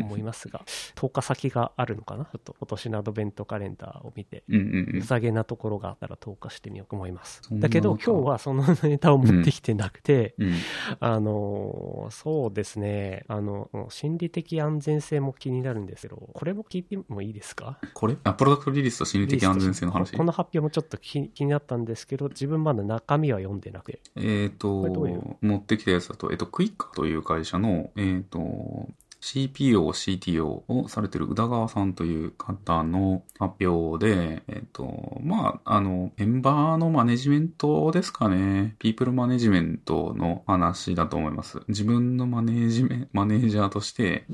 思います が投下先があるのかな？ちょっと今年のアドベントカレンダーを見てうんうんうん。げなところがあったら投下してみようと思います。だけど今日はそのネタを持ってきてなくて、うん。あのーそうですね、あの、心理的安全性も気になるんですけど、これも聞いてもいいですか？これ？あ、プロダクトリリースと心理的安全性の話？こ。この発表もちょっと気気になったんですけど、自分まだ中身は読んでなくて。えっ、これどういう？と、持ってきたやつだと、えっ、と、クイッカという会社の、えっ、と、CPO、CTO をされている宇田川さんという方の発表で、えっ、と、まあ、あの、メンバーのマネジメントですかね。ピープルマネジメントの話だと思います。自分のマネージメマネージャーとして、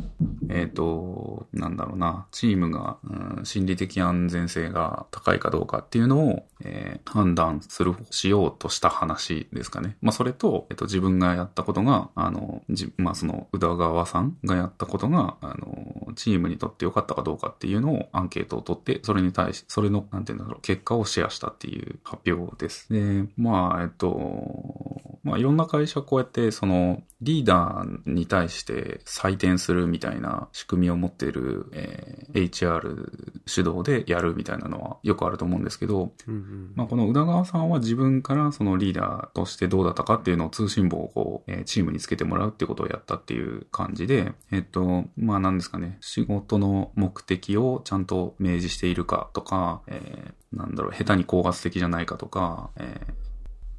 えっ、と、なんだろうな、チームが、うん心理的安全性が高いかどうかっていうのを、えー判断する、しようとした話ですかね。まあ、それと、えっ、と、自分がやったことが、あの、じまあ、その、宇田川さんがやったことが、あの、チームにとって良かったかどうかっていうのをアンケートを取って、それに対し、それの、なんていうんだろう、結果をシェアしたっていう発表です。で、まあ、えっと、まあ、いろんな会社こうやって、その、リーダーに対して採点するみたいな仕組みを持っている、えー HR 主導でやるみたいなのはよくあると思うんですけど、うんうんまあ、この宇田川さんは自分からそのリーダーとしてどうだったかっていうのを通信簿をこう、えーチームにつけてもらうっていうことをやったっていう感じで、えっと、まあ何ですかね、仕事の目的をちゃんと明示しているかとか、えーなんだろう、下手に高圧的じゃないかとか、えー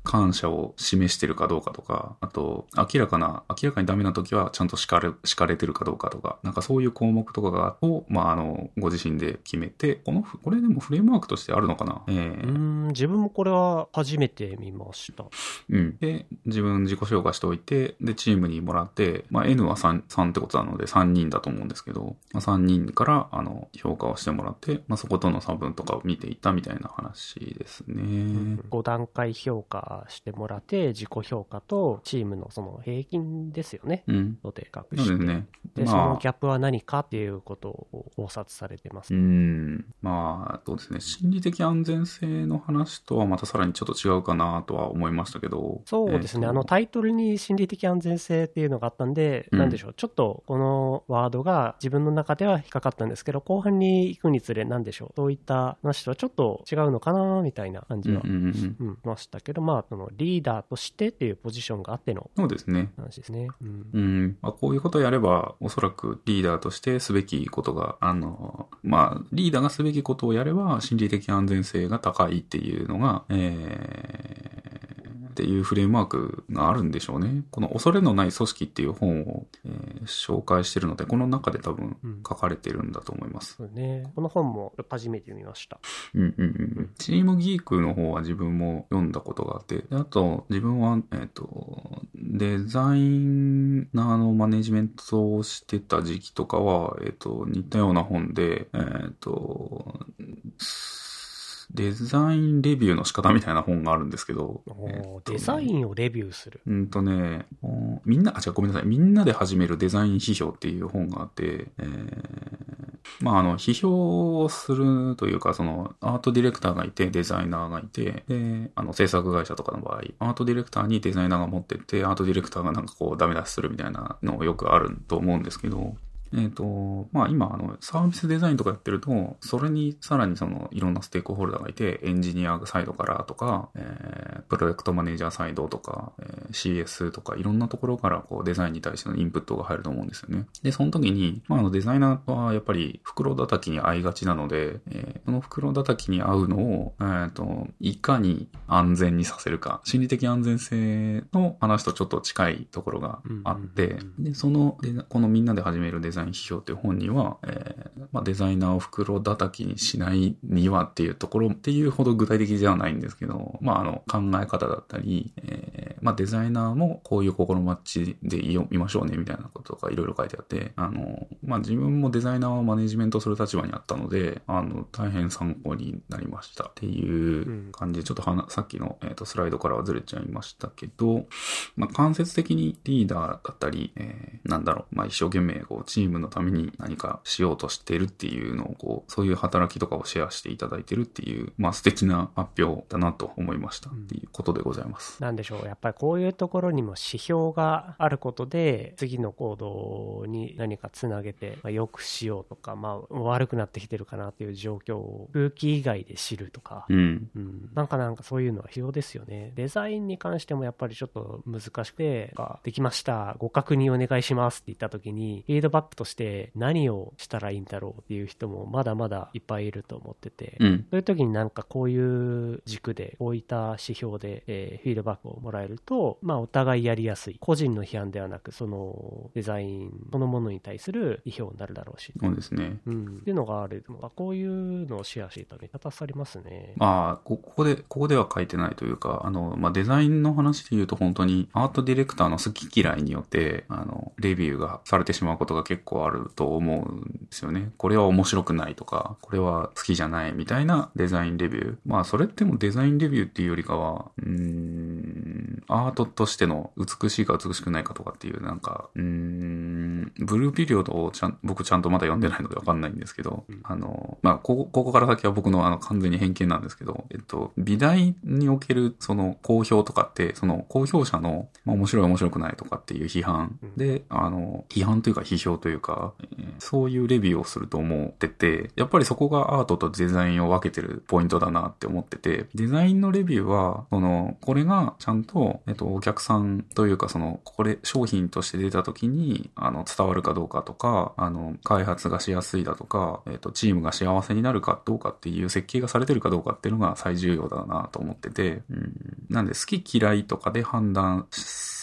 感謝を示してるかどうかとか、あと、明らかな、明らかにダメな時はちゃんと叱る、叱れてるかどうかとか、なんかそういう項目とかが、を、まあ、あの、ご自身で決めて、この、これでもフレームワークとしてあるのかな？えーうーん、自分もこれは初めて見ました。うん。で、自分自己紹介しておいて、で、チームにもらって、まあ、N は3、3ってことなので3人だと思うんですけど、まあ、3人から、あの、評価をしてもらって、まあ、そことの差分とかを見ていったみたいな話ですね。5段階評価してもらって、自己評価とチームのその平均ですよね。うん。ので比較そうして。ですね。で、そのまあ、ギャップは何かっていうことを考察されてます。うん。まあ、そうですね。心理的安全性の話とはまたさらにちょっと違うかなとは思いましたけど。そうですね、えーとあのタイトルに心理的安全性っていうのがあったんで、うんなんでしょう、ちょっとこのワードが自分の中では引っかかったんですけど、後半に行くにつれ、なんでしょう、そういった話とはちょっと違うのかなみたいな感じは、うんましたけど、まあ、そのリーダーとしてっていうポジションがあってのそうですね。話ですね。うんうん。まあ、こういうことをやれば、おそらくリーダーとしてすべきことが、あの、まあ、リーダーがすべきことをやれば、心理的安全性が高いっていうのが、えー、っていうフレームワークがあるんでしょうね。この恐れのない組織っていう本を、えー紹介してるので、この中で多分うん書かれてるんだと思います。そうね、この本も初めて見ました。うんうんうん。チームギークの方は自分も読んだことがあって、であと自分は、えっ、と、デザイナーのマネジメントをしてた時期とかは、えっ、と、似たような本で、えっ、と、デザインレビューの仕方みたいな本があるんですけど、えっとねデザインをレビューする。うんとね、おみんな、あ、違う、ごめんなさい。みんなで始めるデザイン批評っていう本があって、えーまあ、あの、批評をするというか、その、アートディレクターがいて、デザイナーがいて、で、あの、制作会社とかの場合、アートディレクターにデザイナーが持ってって、アートディレクターがなんかこう、ダメ出しするみたいなのよくあると思うんですけど、えっ、ー、と、まあ今、あの、サービスデザインとかやってると、それにさらにその、いろんなステークホルダーがいて、エンジニアサイドからとか、えー、プロジェクトマネージャーサイドとか、えー、CS とか、いろんなところからこう、デザインに対してのインプットが入ると思うんですよね。で、その時に、まああの、デザイナーはやっぱり、袋叩きに合いがちなので、えー、その袋叩きに合うのを、えっ、ー、と、いかに安全にさせるか、心理的安全性の話とちょっと近いところがあって、で、その、でこのみんなで始めるデザイン批評っていう本には、えー、まあ、デザイナーを袋叩きにしないにはっていうところっていうほど具体的ではないんですけど、まあ、あの、考え方だったり、えー、まあ、デザイナーもこういう心待ちでいましょうねみたいなこととかいろいろ書いてあって、あの、まあ、自分もデザイナーをマネジメントする立場にあったので、あの、大変参考になりましたっていう感じで、ちょっとはさっきの、えーと、スライドからはずれちゃいましたけど、まあ、間接的にリーダーだったり、えー、なんだろう、まあ、一生懸命こうチームのために何かしようとしてるっていうのを、こう、そういう働きとかをシェアしていただいてるっていう、まあ素敵な発表だなと思いましたっていうことでございます。うん、なんでしょう。やっぱりこういうところにも指標があることで、次の行動に何かつなげて、まあ、良くしようとか、まあ悪くなってきてるかなっていう状況を空気以外で知るとか、うん。うん。なんかなんかそういうのは必要ですよね。デザインに関してもやっぱりちょっと難しくて、できました、ご確認お願いしますって言った時に、フィードバックとして何をしたらいいんだろうっていう人もまだまだいっぱいいると思ってて、うん、そういう時になんかこういう軸で、こういった指標で、えー、フィードバックをもらえると、まあお互いやりやすい。個人の批判ではなく、そのデザインそのものに対する意表になるだろうし。そうですね。うん。っていうのがある。まあ、こういうのをシェアしていたらめ立たされますね。まあ、ここで、ここでは書いてないというか、あの、まあデザインの話で言うと本当にアートディレクターの好き嫌いによって、あの、レビューがされてしまうことが結構あると思うんですよね。これは面白くないとか、これは好きじゃないみたいなデザインレビュー。まあそれってもデザインレビューっていうよりかは、うーん、アートとしての美しいか美しくないかとかっていうなんか、うーん、ブルーピリオドをちゃん、僕ちゃんとまだ読んでないので わかんないんですけど、うん、あの、まあここ、ここから先は僕のあの完全に偏見なんですけど、えっと、美大におけるその公表とかって、その公表者の、まあ、面白い面白くないとかっていう批判で、あの、批判というか批評というか、えー、そういうレビューをすると思ってて、やっぱりそこがアートとデザインを分けてるポイントだなって思ってて、デザインのレビューは、その、これがちゃんと、えっと、お客さんというか、その、これ、商品として出た時に、あの、伝わるかどうかとか、あの、開発がしやすいだとか、えっと、チームが幸せになるかどうかっていう設計がされてるかどうかっていうのが最重要だなと思ってて、うん、なんで好き嫌いとかで判断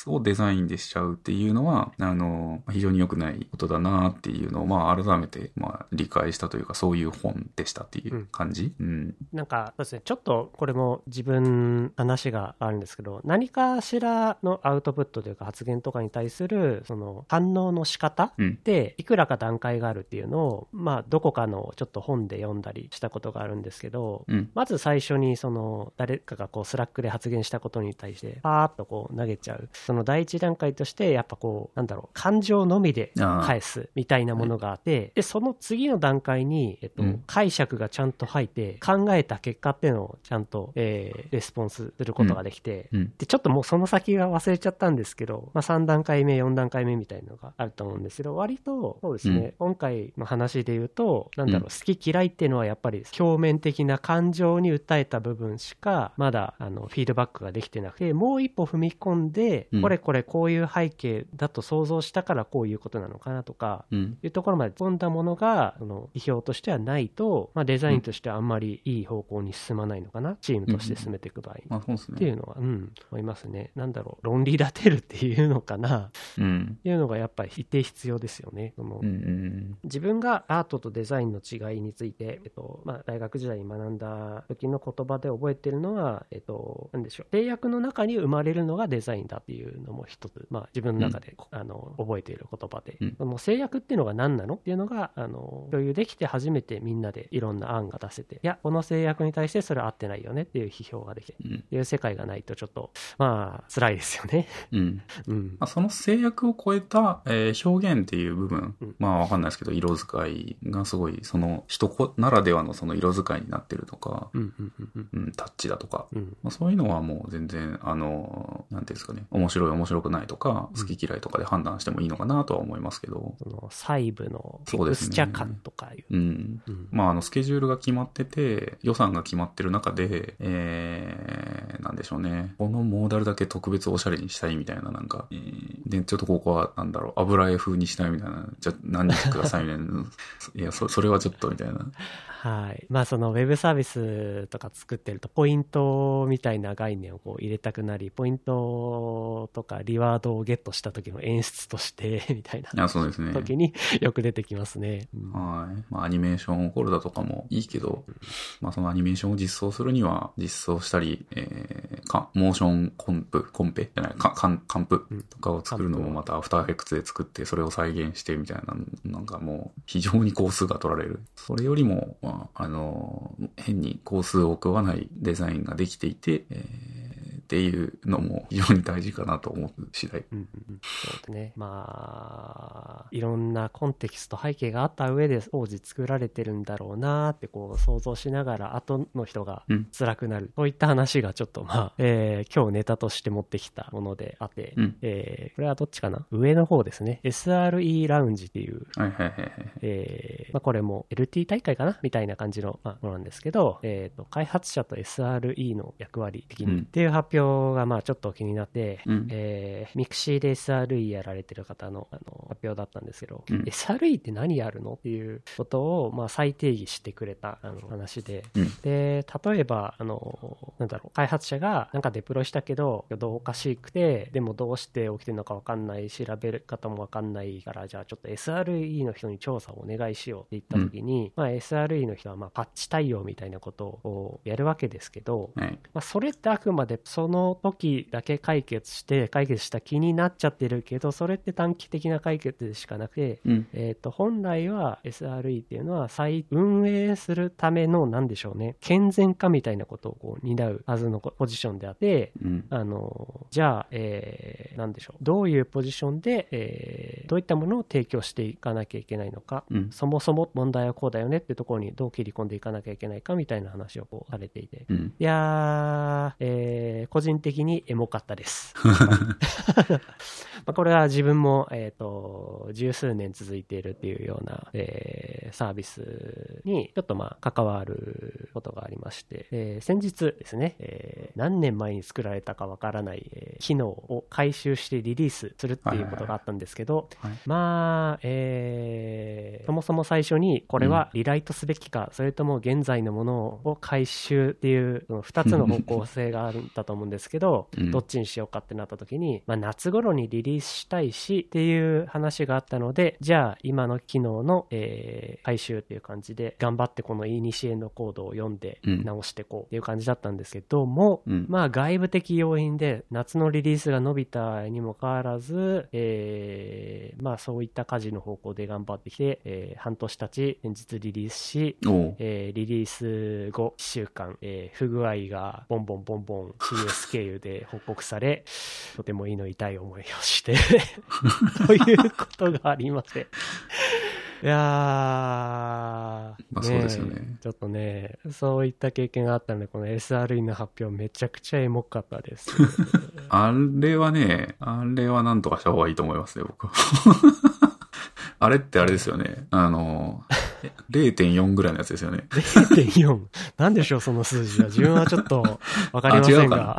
をデザインでしちゃうっていうのは、あの、非常に良くないことだなっていうのを、まあ、改めて、まあ、理解したというか、そういう本でしたっていう感じ、うん、うん、なんか、そうですね、ちょっとこれも自分、話があるんですけど、何かしらのアウトプットというか発言とかに対する、その、反応の仕方で、いくらか段階があるっていうのを、まあ、どこかのちょっと本で読んだりしたことがあるんですけど、うん、まず最初に、その、誰かがこう、スラックで発言したことに対して、パーッとこう、投げちゃう。その第一段階として、やっぱこう、なんだろう、感情のみで返すみたいなものがあって、で、その次の段階に、えっと、うん、解釈がちゃんと入って、考えた結果っていうのをちゃんと、えー、レスポンスすることができて、うん、で、ちょっともうその先は忘れちゃったんですけど、まあ、3段階目、4段階目みたいなのがあると思うんですけど、割と、そうですね、今回の話で言うと、なんだろう、好き嫌いっていうのはやっぱり表面的な感情に訴えた部分しか、まだ、あの、フィードバックができてなくて、もう一歩踏み込んで、これこれこういう背景だと想像したからこういうことなのかなとか、いうところまで飛んだものが、その、批評としてはないと、まあ、デザインとしてはあんまりいい方向に進まないのかな、チームとして進めていく場合。っていうのは、うん、思いますね。なんだろう、論理立てるっていうのかな、うん、いうのがやっぱり一定必要ですよね。その、うんうん、自分がアートとデザインの違いについて、えっと、まあ、大学時代に学んだ時の言葉で覚えてるのは、えっと、なんでしょう、制約の中に生まれるのがデザインだっていいうのも一つ、まあ、自分の中で、あの覚えている言葉で、うん。その制約っていうのが何なの？っていうのがあの共有できて初めてみんなでいろんな案が出せていやこの制約に対してそれは合ってないよね？っていう批評ができてうん。っていう世界がないとちょっとまあ辛いですよね。うん。うん。まあ、その制約を超えた、えー表現っていう部分、うん。まあわかんないですけど、色使いがすごい、その人こならではのその色使いになってるとか、うんうんうんうん。うん、タッチだとか、うん。まあ、そういうのはもう全然、あの、なんていうんですかね、面白い面白くないとか、うん好き嫌いとかで判断してもいいのかなとは思いますけど、その細部のテクそうですねスチャ感とかいう。うん。うんまあ、あの、スケジュールが決まってて、予算が決まってる中で、えー、なんでしょうね。このモーダルだけ特別おしゃれにしたいみたいな、なんか、えーで、ちょっとここは、なんだろう、油絵風にしたいみたいな、じゃあ何日くださいみたいな。いや、そ、それはちょっとみたいな。はい。まあそのウェブサービスとか作ってると、ポイントみたいな概念をこう入れたくなり、ポイントとかリワードをゲットした時の演出として、みたいなそうですね。時によく出てきますね。うんはい。まあ、アニメーションフォルダとかもいいけど、まあ、そのアニメーションを実装するには、実装したり、えー、か、モーションコンプ、コンペじゃない、か、カン、カンプとかを作るのもまたアフターエフェクツで作って、それを再現してみたいな、なんかもう、非常に工数が取られる。それよりも、まあ、あの、変に工数を食わないデザインができていて、えーっていうのも非常に大事かなと思う次第。うんうんうんそうですね。まあ、いろんなコンテキスト、背景があった上で当時作られてるんだろうなってこう想像しながら、後の人がうん辛くなる。そういった話がちょっとまあ、えー今日ネタとして持ってきたものであって、うんえーこれはどっちかな？上の方ですね。SRE ラウンジっていう、はいはいはいはい。えーまあ、これも LT 大会かな？みたいな感じの、まあ、ものなんですけど、えーと、開発者と SRE の役割的に、うんっていう発表がまあちょっと気になって、うん。えーミクシーで SRE やられてる方のあの発表だったんですけど、うん。SRE って何やるのっていうことをまあ再定義してくれたあの話で、うん。で、例えば、あの、なんだろう、開発者がなんかデプロイしたけど、どうおかしくて、でもどうして起きてるのかわかんない、調べる方もわかんないから、じゃあちょっと SRE の人に調査をお願いしようって言った時に、まあ SRE の人はまあパッチ対応みたいなことをやるわけですけど、はい。まあ、それってあくまでその時だけ解決して、解決した気になっちゃってるけど、それって短期的な解決でしかなくて、うん。えっ、と、本来は SRE っていうのは再運営するための、なんでしょうね、健全化みたいなことをこう担うはずのポジションであって、うん。あの、じゃあ、えー、なんでしょう、どういうポジションで、えー、どういったものを提供していかなきゃいけないのか、うん。そもそも問題はこうだよねってところにどう切り込んでいかなきゃいけないかみたいな話をこうされていて、うん。いやー、えー個人的にエモかったです。まあこれは自分も、えっ、と、十数年続いているっていうような、えーサービスにちょっとまあ関わることがありまして、えー先日ですね、えー何年前に作られたかわからない、えー機能を回収してリリースするっていうことがあったんですけど、はい。まあ、えーそもそも最初にこれはリライトすべきか、それとも現在のものを回収っていう、その2つの方向性があるんだと思うんですけど、うん。どっちにしようかってなった時に、まあ、夏頃にリリースしたいしっていう話があったので、じゃあ今の機能の、えー回収っていう感じで、頑張ってこのイニシエのコードを読んでうん。直していこうっていう感じだったんですけども、うん。まあ外部的要因で夏のリリースが伸びたにもかかわらず、えーまあそういった家事の方向で頑張ってきて、えー半年経ち、先日リリースし、えーリリース後1週間、えー不具合がボンボンボンボン CS 経由で報告され、とても胃の痛い思いをして、ということがありまして。いやー、まあそうですよねちょっとね、そういった経験があったので、この SRE の発表めちゃくちゃエモかったです。あれはね、あれはなんとかした方がいいと思いますね、僕は。あれってあれですよね。あの、0.4ぐらいのやつですよね。0.4。なんでしょう、その数字は。自分はちょっとわかりませんが。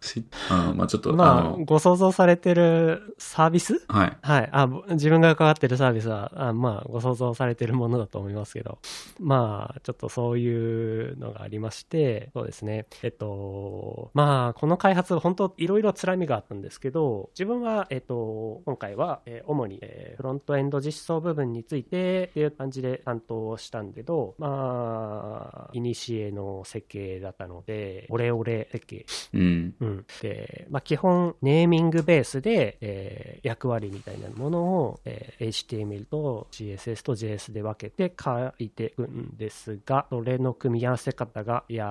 しあまあちょっと、あまあ、の、ご想像されてるサービス？はい。はい。あ、ぼ自分が関わってるサービスは、あまあ、ご想像されてるものだと思いますけど、まあ、ちょっとそういうのがありまして、そうですね。えっと、まあ、この開発、本当いろいろ辛みがあったんですけど、自分は、えっと、今回は、えー主に、えーフロントエンド実装部分についてっていう感じじで担当したんだけど、まあ、いにしえの設計だったので、オレオレ設計。うん。うん。で、まあ、基本、ネーミングベースで、えー役割みたいなものを、えー HTML と CSS と JS で分けて書いていくんですが、それの組み合わせ方が、いや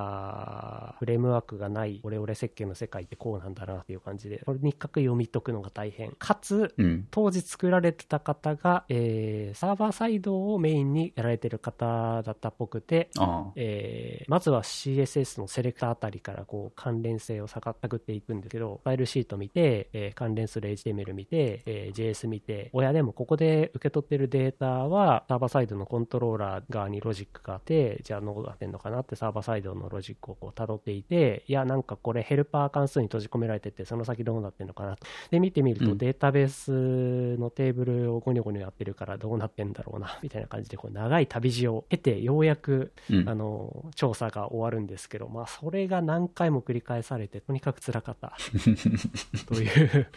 ー、フレームワークがないオレオレ設計の世界ってこうなんだなっていう感じで、とにかく読み解くのが大変。かつ、うん。当時作られてた方が、えーサーバーサイドをメインにやられてる方だったっぽくて。えーまずは CSS のセレクターあたりからこう関連性を探っていくんですけど、スタイルシート見て、えー関連する HTML 見て、えー JS 見て、いやでもここで受け取ってるデータはサーバーサイドのコントローラー側にロジックがあって、じゃあどうなってんのかなってサーバーサイドのロジックをこう辿っていて、いや、なんかこれヘルパー関数に閉じ込められてて、その先どうなってんのかなと。で、見てみるとうんデータベースのテーブルをゴニョゴニョやってるからどうなってんだろうな、みたいな感じで、こう長い旅路を経て、ようやくうんあ。の調査が終わるんですけど、まあ、それが何回も繰り返されて、とにかく辛かった という感じ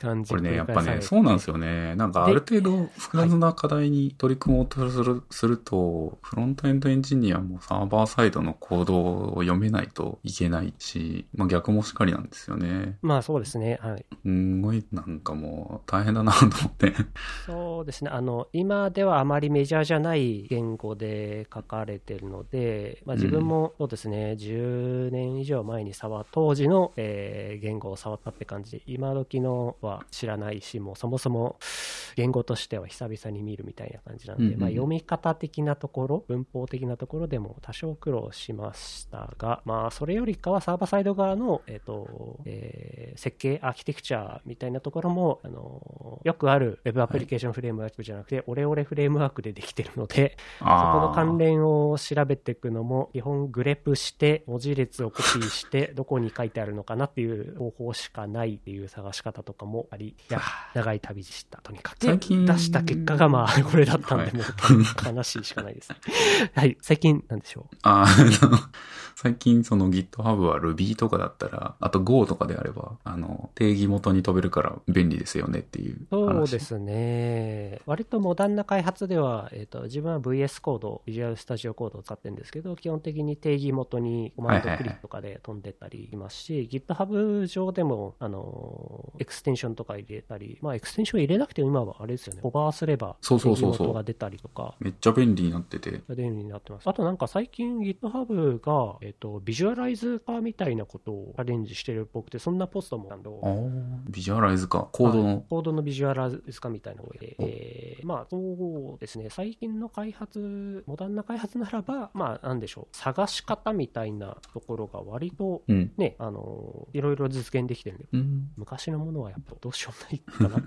これね、やっぱね、そうなんですよね。なんかある程度複雑な課題に取り組もうとする,、すると、フロントエンドエンジニアもサーバーサイドのコードを読めないといけないし、まあ逆もしっかりなんですよね。まあそうですね、はい、すんごいなんかもう大変だなと思って。そうですねあの、今ではあまりメジャーじゃない言語で書かれてるので、まあ、自分もそうですね、10年以上前に触当時の、えー言語を触ったって感じで、今時のは知らないし、もうそもそも言語としては久々に見るみたいな感じなんで、うんうんまあ、読み方的なところ、文法的なところでも多少苦労しましたが、まあ、それよりかはサーバーサイド側の、えっ、と、えー設計、アーキテクチャみたいなところも、あの、よくある Web アプリケーションフレームワークじゃなくて、オレオレフレームワークでできてるので、そこの関連を調べていくのも、基本グレプして、文字列をコピーして、どこに書いてあるのかなっていう方法しかないっていう探し方とかもあり、いや、長い旅でした、とにかく。最近で出した結果がまあ、これだったんで、はいもう悲しいしかないです。はい、最近、なんでしょう？あーあの 最近その GitHub は Ruby とかだったら、あと Go とかであれば、あの、定義元に飛べるから便利ですよねっていう話。そうですね。割とモダンな開発では、えっ、と、自分は VS コード、Visual Studio コードを使ってるんですけど、基本的に定義元にコマンドクリックとかで飛んでったりしますし、GitHub 上でも、あの、エクステンションとか入れたり、まあ、エクステンション入れなくても今はあれですよね、ホバーすれば、そうそうそうそうが出たりとか、めっちゃ便利になってて。便利になってます。あとなんか最近 GitHub が、えっ、と、ビジュアライズ化みたいなことをチャレンジしてるっぽくて、そんなポストもなんどああ、ビジュアライズか。コードの。はいコードのビジュアライズ化みたいなので、えーまあそうですね、最近の開発、モダンな開発ならば、まあなんでしょう、探し方みたいなところが割とうん。ね、あの、いろいろ実現できてるんで、うん。昔のものはやっぱどうしようもないか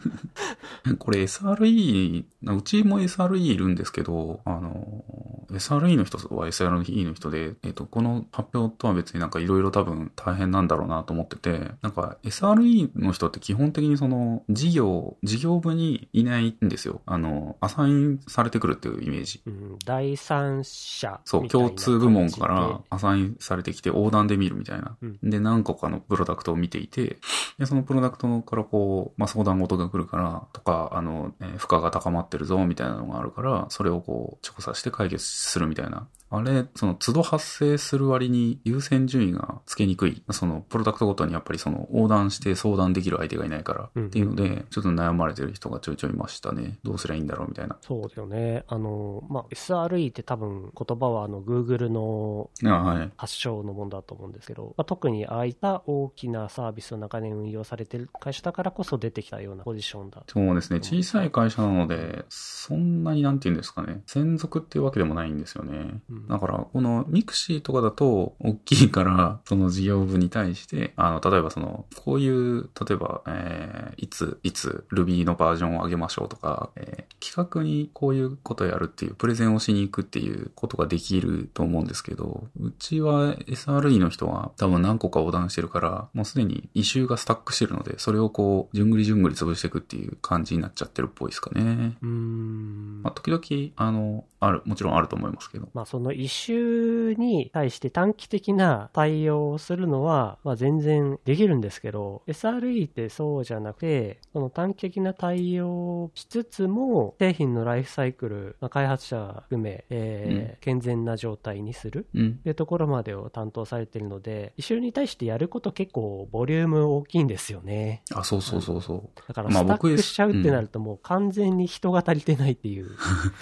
な。これ SRE、うちも SRE いるんですけど、あの、SRE の人は SRE の人で、えっ、と、この発表とは別になんかいろいろ多分大変なんだろうなと思ってて、なんか SRE の人って基本的にその事業、事業部にいないんですよ。あの、アサインされてくるっていうイメージ。うん、第三者そう、共通部門か感らアサインされてきて横断で見るみたいな。うんで、何個かのプロダクトを見ていて、で、そのプロダクトからこう、まあ、相談事が来るから、とか、あの、えー負荷が高まってるぞ、みたいなのがあるから、それをこう、調査して解決するみたいな。あれ、その、都度発生する割に優先順位がつけにくい。その、プロダクトごとにやっぱりその、横断して相談できる相手がいないから、うんっていうので、ちょっと悩まれてる人がちょいちょいいましたね。どうすりゃいいんだろう、みたいな。そうですよね。あの、まあ、SRE って多分言葉はあの Google の。発祥のものだと思うんですけど、まあ、特にああいった大きなサービスを長年運用されてる会社だからこそ出てきたようなポジションだ。そうですね。小さい会社なので、そんなになんて言うんですかね。専属っていうわけでもないんですよね。うんだから、このミクシーとかだと、大きいから、その事業部に対して、あの、例えばその、こういう、例えば、えーいつ、いつ Ruby のバージョンを上げましょうとか、えー企画にこういうことやるっていう、プレゼンをしに行くっていうことができると思うんですけど、うちは SRE の人は多分何個か横断してるから、もうすでにイシューがスタックしてるので、それをこう、じゅんぐりじゅんぐり潰していくっていう感じになっちゃってるっぽいですかね。うーん。まあ、時々、あの、ある、もちろんあると思いますけど。まあその一周に対して短期的な対応をするのは、まあ全然できるんですけど、SRE ってそうじゃなくて、その短期的な対応しつつも、製品のライフサイクル、まあ、開発者含め、えー健全な状態にするうん。っていうところまでを担当されているので、一周に対してやること結構ボリューム大きいんですよね。あ、そうそうそうそう。だからまあスタッ僕クしちゃうってなるともう完全に人が足りてないっていう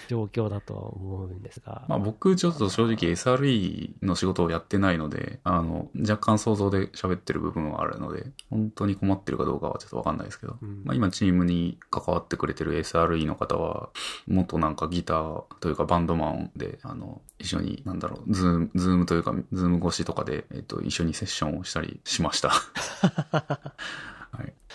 状況だとは思うんですが。まあ僕ちょっと正直 SRE の仕事をやってないので、あの、若干想像で喋ってる部分はあるので、本当に困ってるかどうかはちょっとわかんないですけど、うんまあ今チームに関わってくれてる SRE の方は、元なんかギターというかバンドマンで、あの、一緒に、なんだろう、 Zoom、Zoom というか、 Zoom 越しとかで、えっと、一緒にセッションをしたりしました。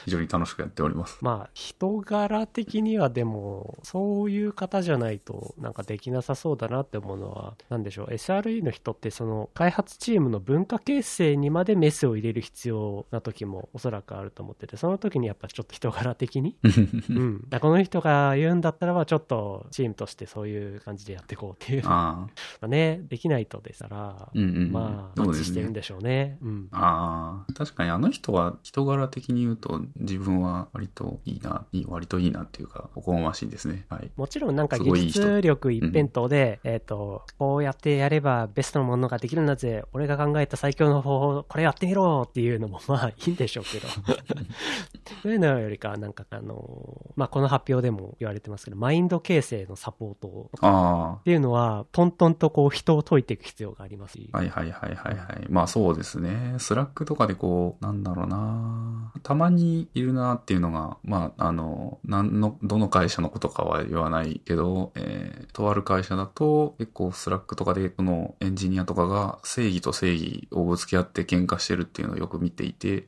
はい。非常に楽しくやっております。まあ、人柄的にはでも、そういう方じゃないと、なんかできなさそうだなって思うのは、なんでしょう、SRE の人って、その、開発チームの文化形成にまでメスを入れる必要な時もおそらくあると思ってて、その時にやっぱちょっと人柄的に、うん、だこの人が言うんだったらば、ちょっとチームとしてそういう感じでやっていこうっていう、まああ、あね、できないとですから、うんうんうん。まあ、マッチしてるんでしょうね。うん。ああ、確かにあの人は人柄的に言うと自分は割といいな、いい割といいなっていうか、おこがましいですね。はい。もちろんなんか技術力一辺倒で、えっ、と、こうやってやればベストのものができるんだぜ。俺が考えた最強の方法、これやってみろっていうのもまあいいんでしょうけど。そういうのよりか、なんかあの、まあこの発表でも言われてますけど、マインド形成のサポートあっていうのは、トントンとこう人を解いていく必要がありますはいはいはいはいはい。まあそうですね。 Slack とかでこう、なんだろうな。たまにいるなっていうのが、まあ、あの、なんの、どの会社のことかは言わないけど、えー、とある会社だと、結構 Slack とかで、そのエンジニアとかが正義と正義をぶつけ合って喧嘩してるっていうのをよく見ていて、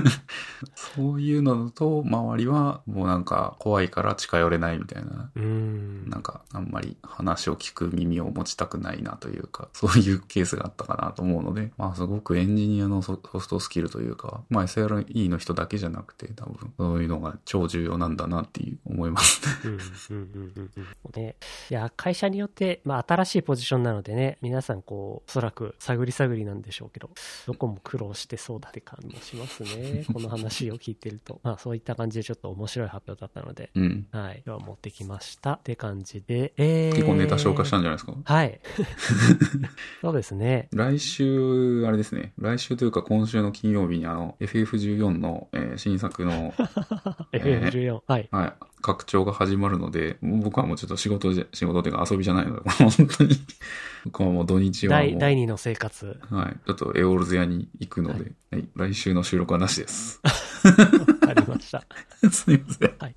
そういうのだと、周りはもうなんか怖いから近寄れないみたいなうーん。なんか、あんまり話を聞く耳を持ちたくないなというか、そういうケースがあったかなと思うので、まあ、すごくエンジニアのソソフトスキルというか、まあ、SRE の人だけじゃなくて、多分、そういうのが超重要なんだなっていう思いますね。うんうんうんうんうんね、いや、会社によって、まあ、新しいポジションなのでね、皆さん、こう、おそらく探り探りなんでしょうけど、どこも苦労してそうだって感もしますね。この話を聞いてると。まあ、そういった感じでちょっと面白い発表だったので、うん。はい、今日は持ってきましたって感じで、えー、結構ネタ消化したんじゃないですか？はい。そうですね。来週、あれですね。来週というか今週の金曜日にあの、FF14 の、えー新作の、FF14。はい。はい、拡張が始まるので、僕はもうちょっと仕事じゃ、仕事というか遊びじゃないので、本当に、僕はもう土日はもう、第第2の生活。はい。ちょっとエオールズ屋に行くので、はい、来週の収録はなしです。ありました。すいません。はい。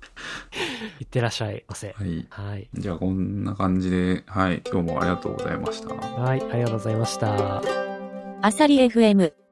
いってらっしゃいませ。はい。はい。じゃあこんな感じで、はい。今日もありがとうございました。はい、ありがとうございました。アサリ FM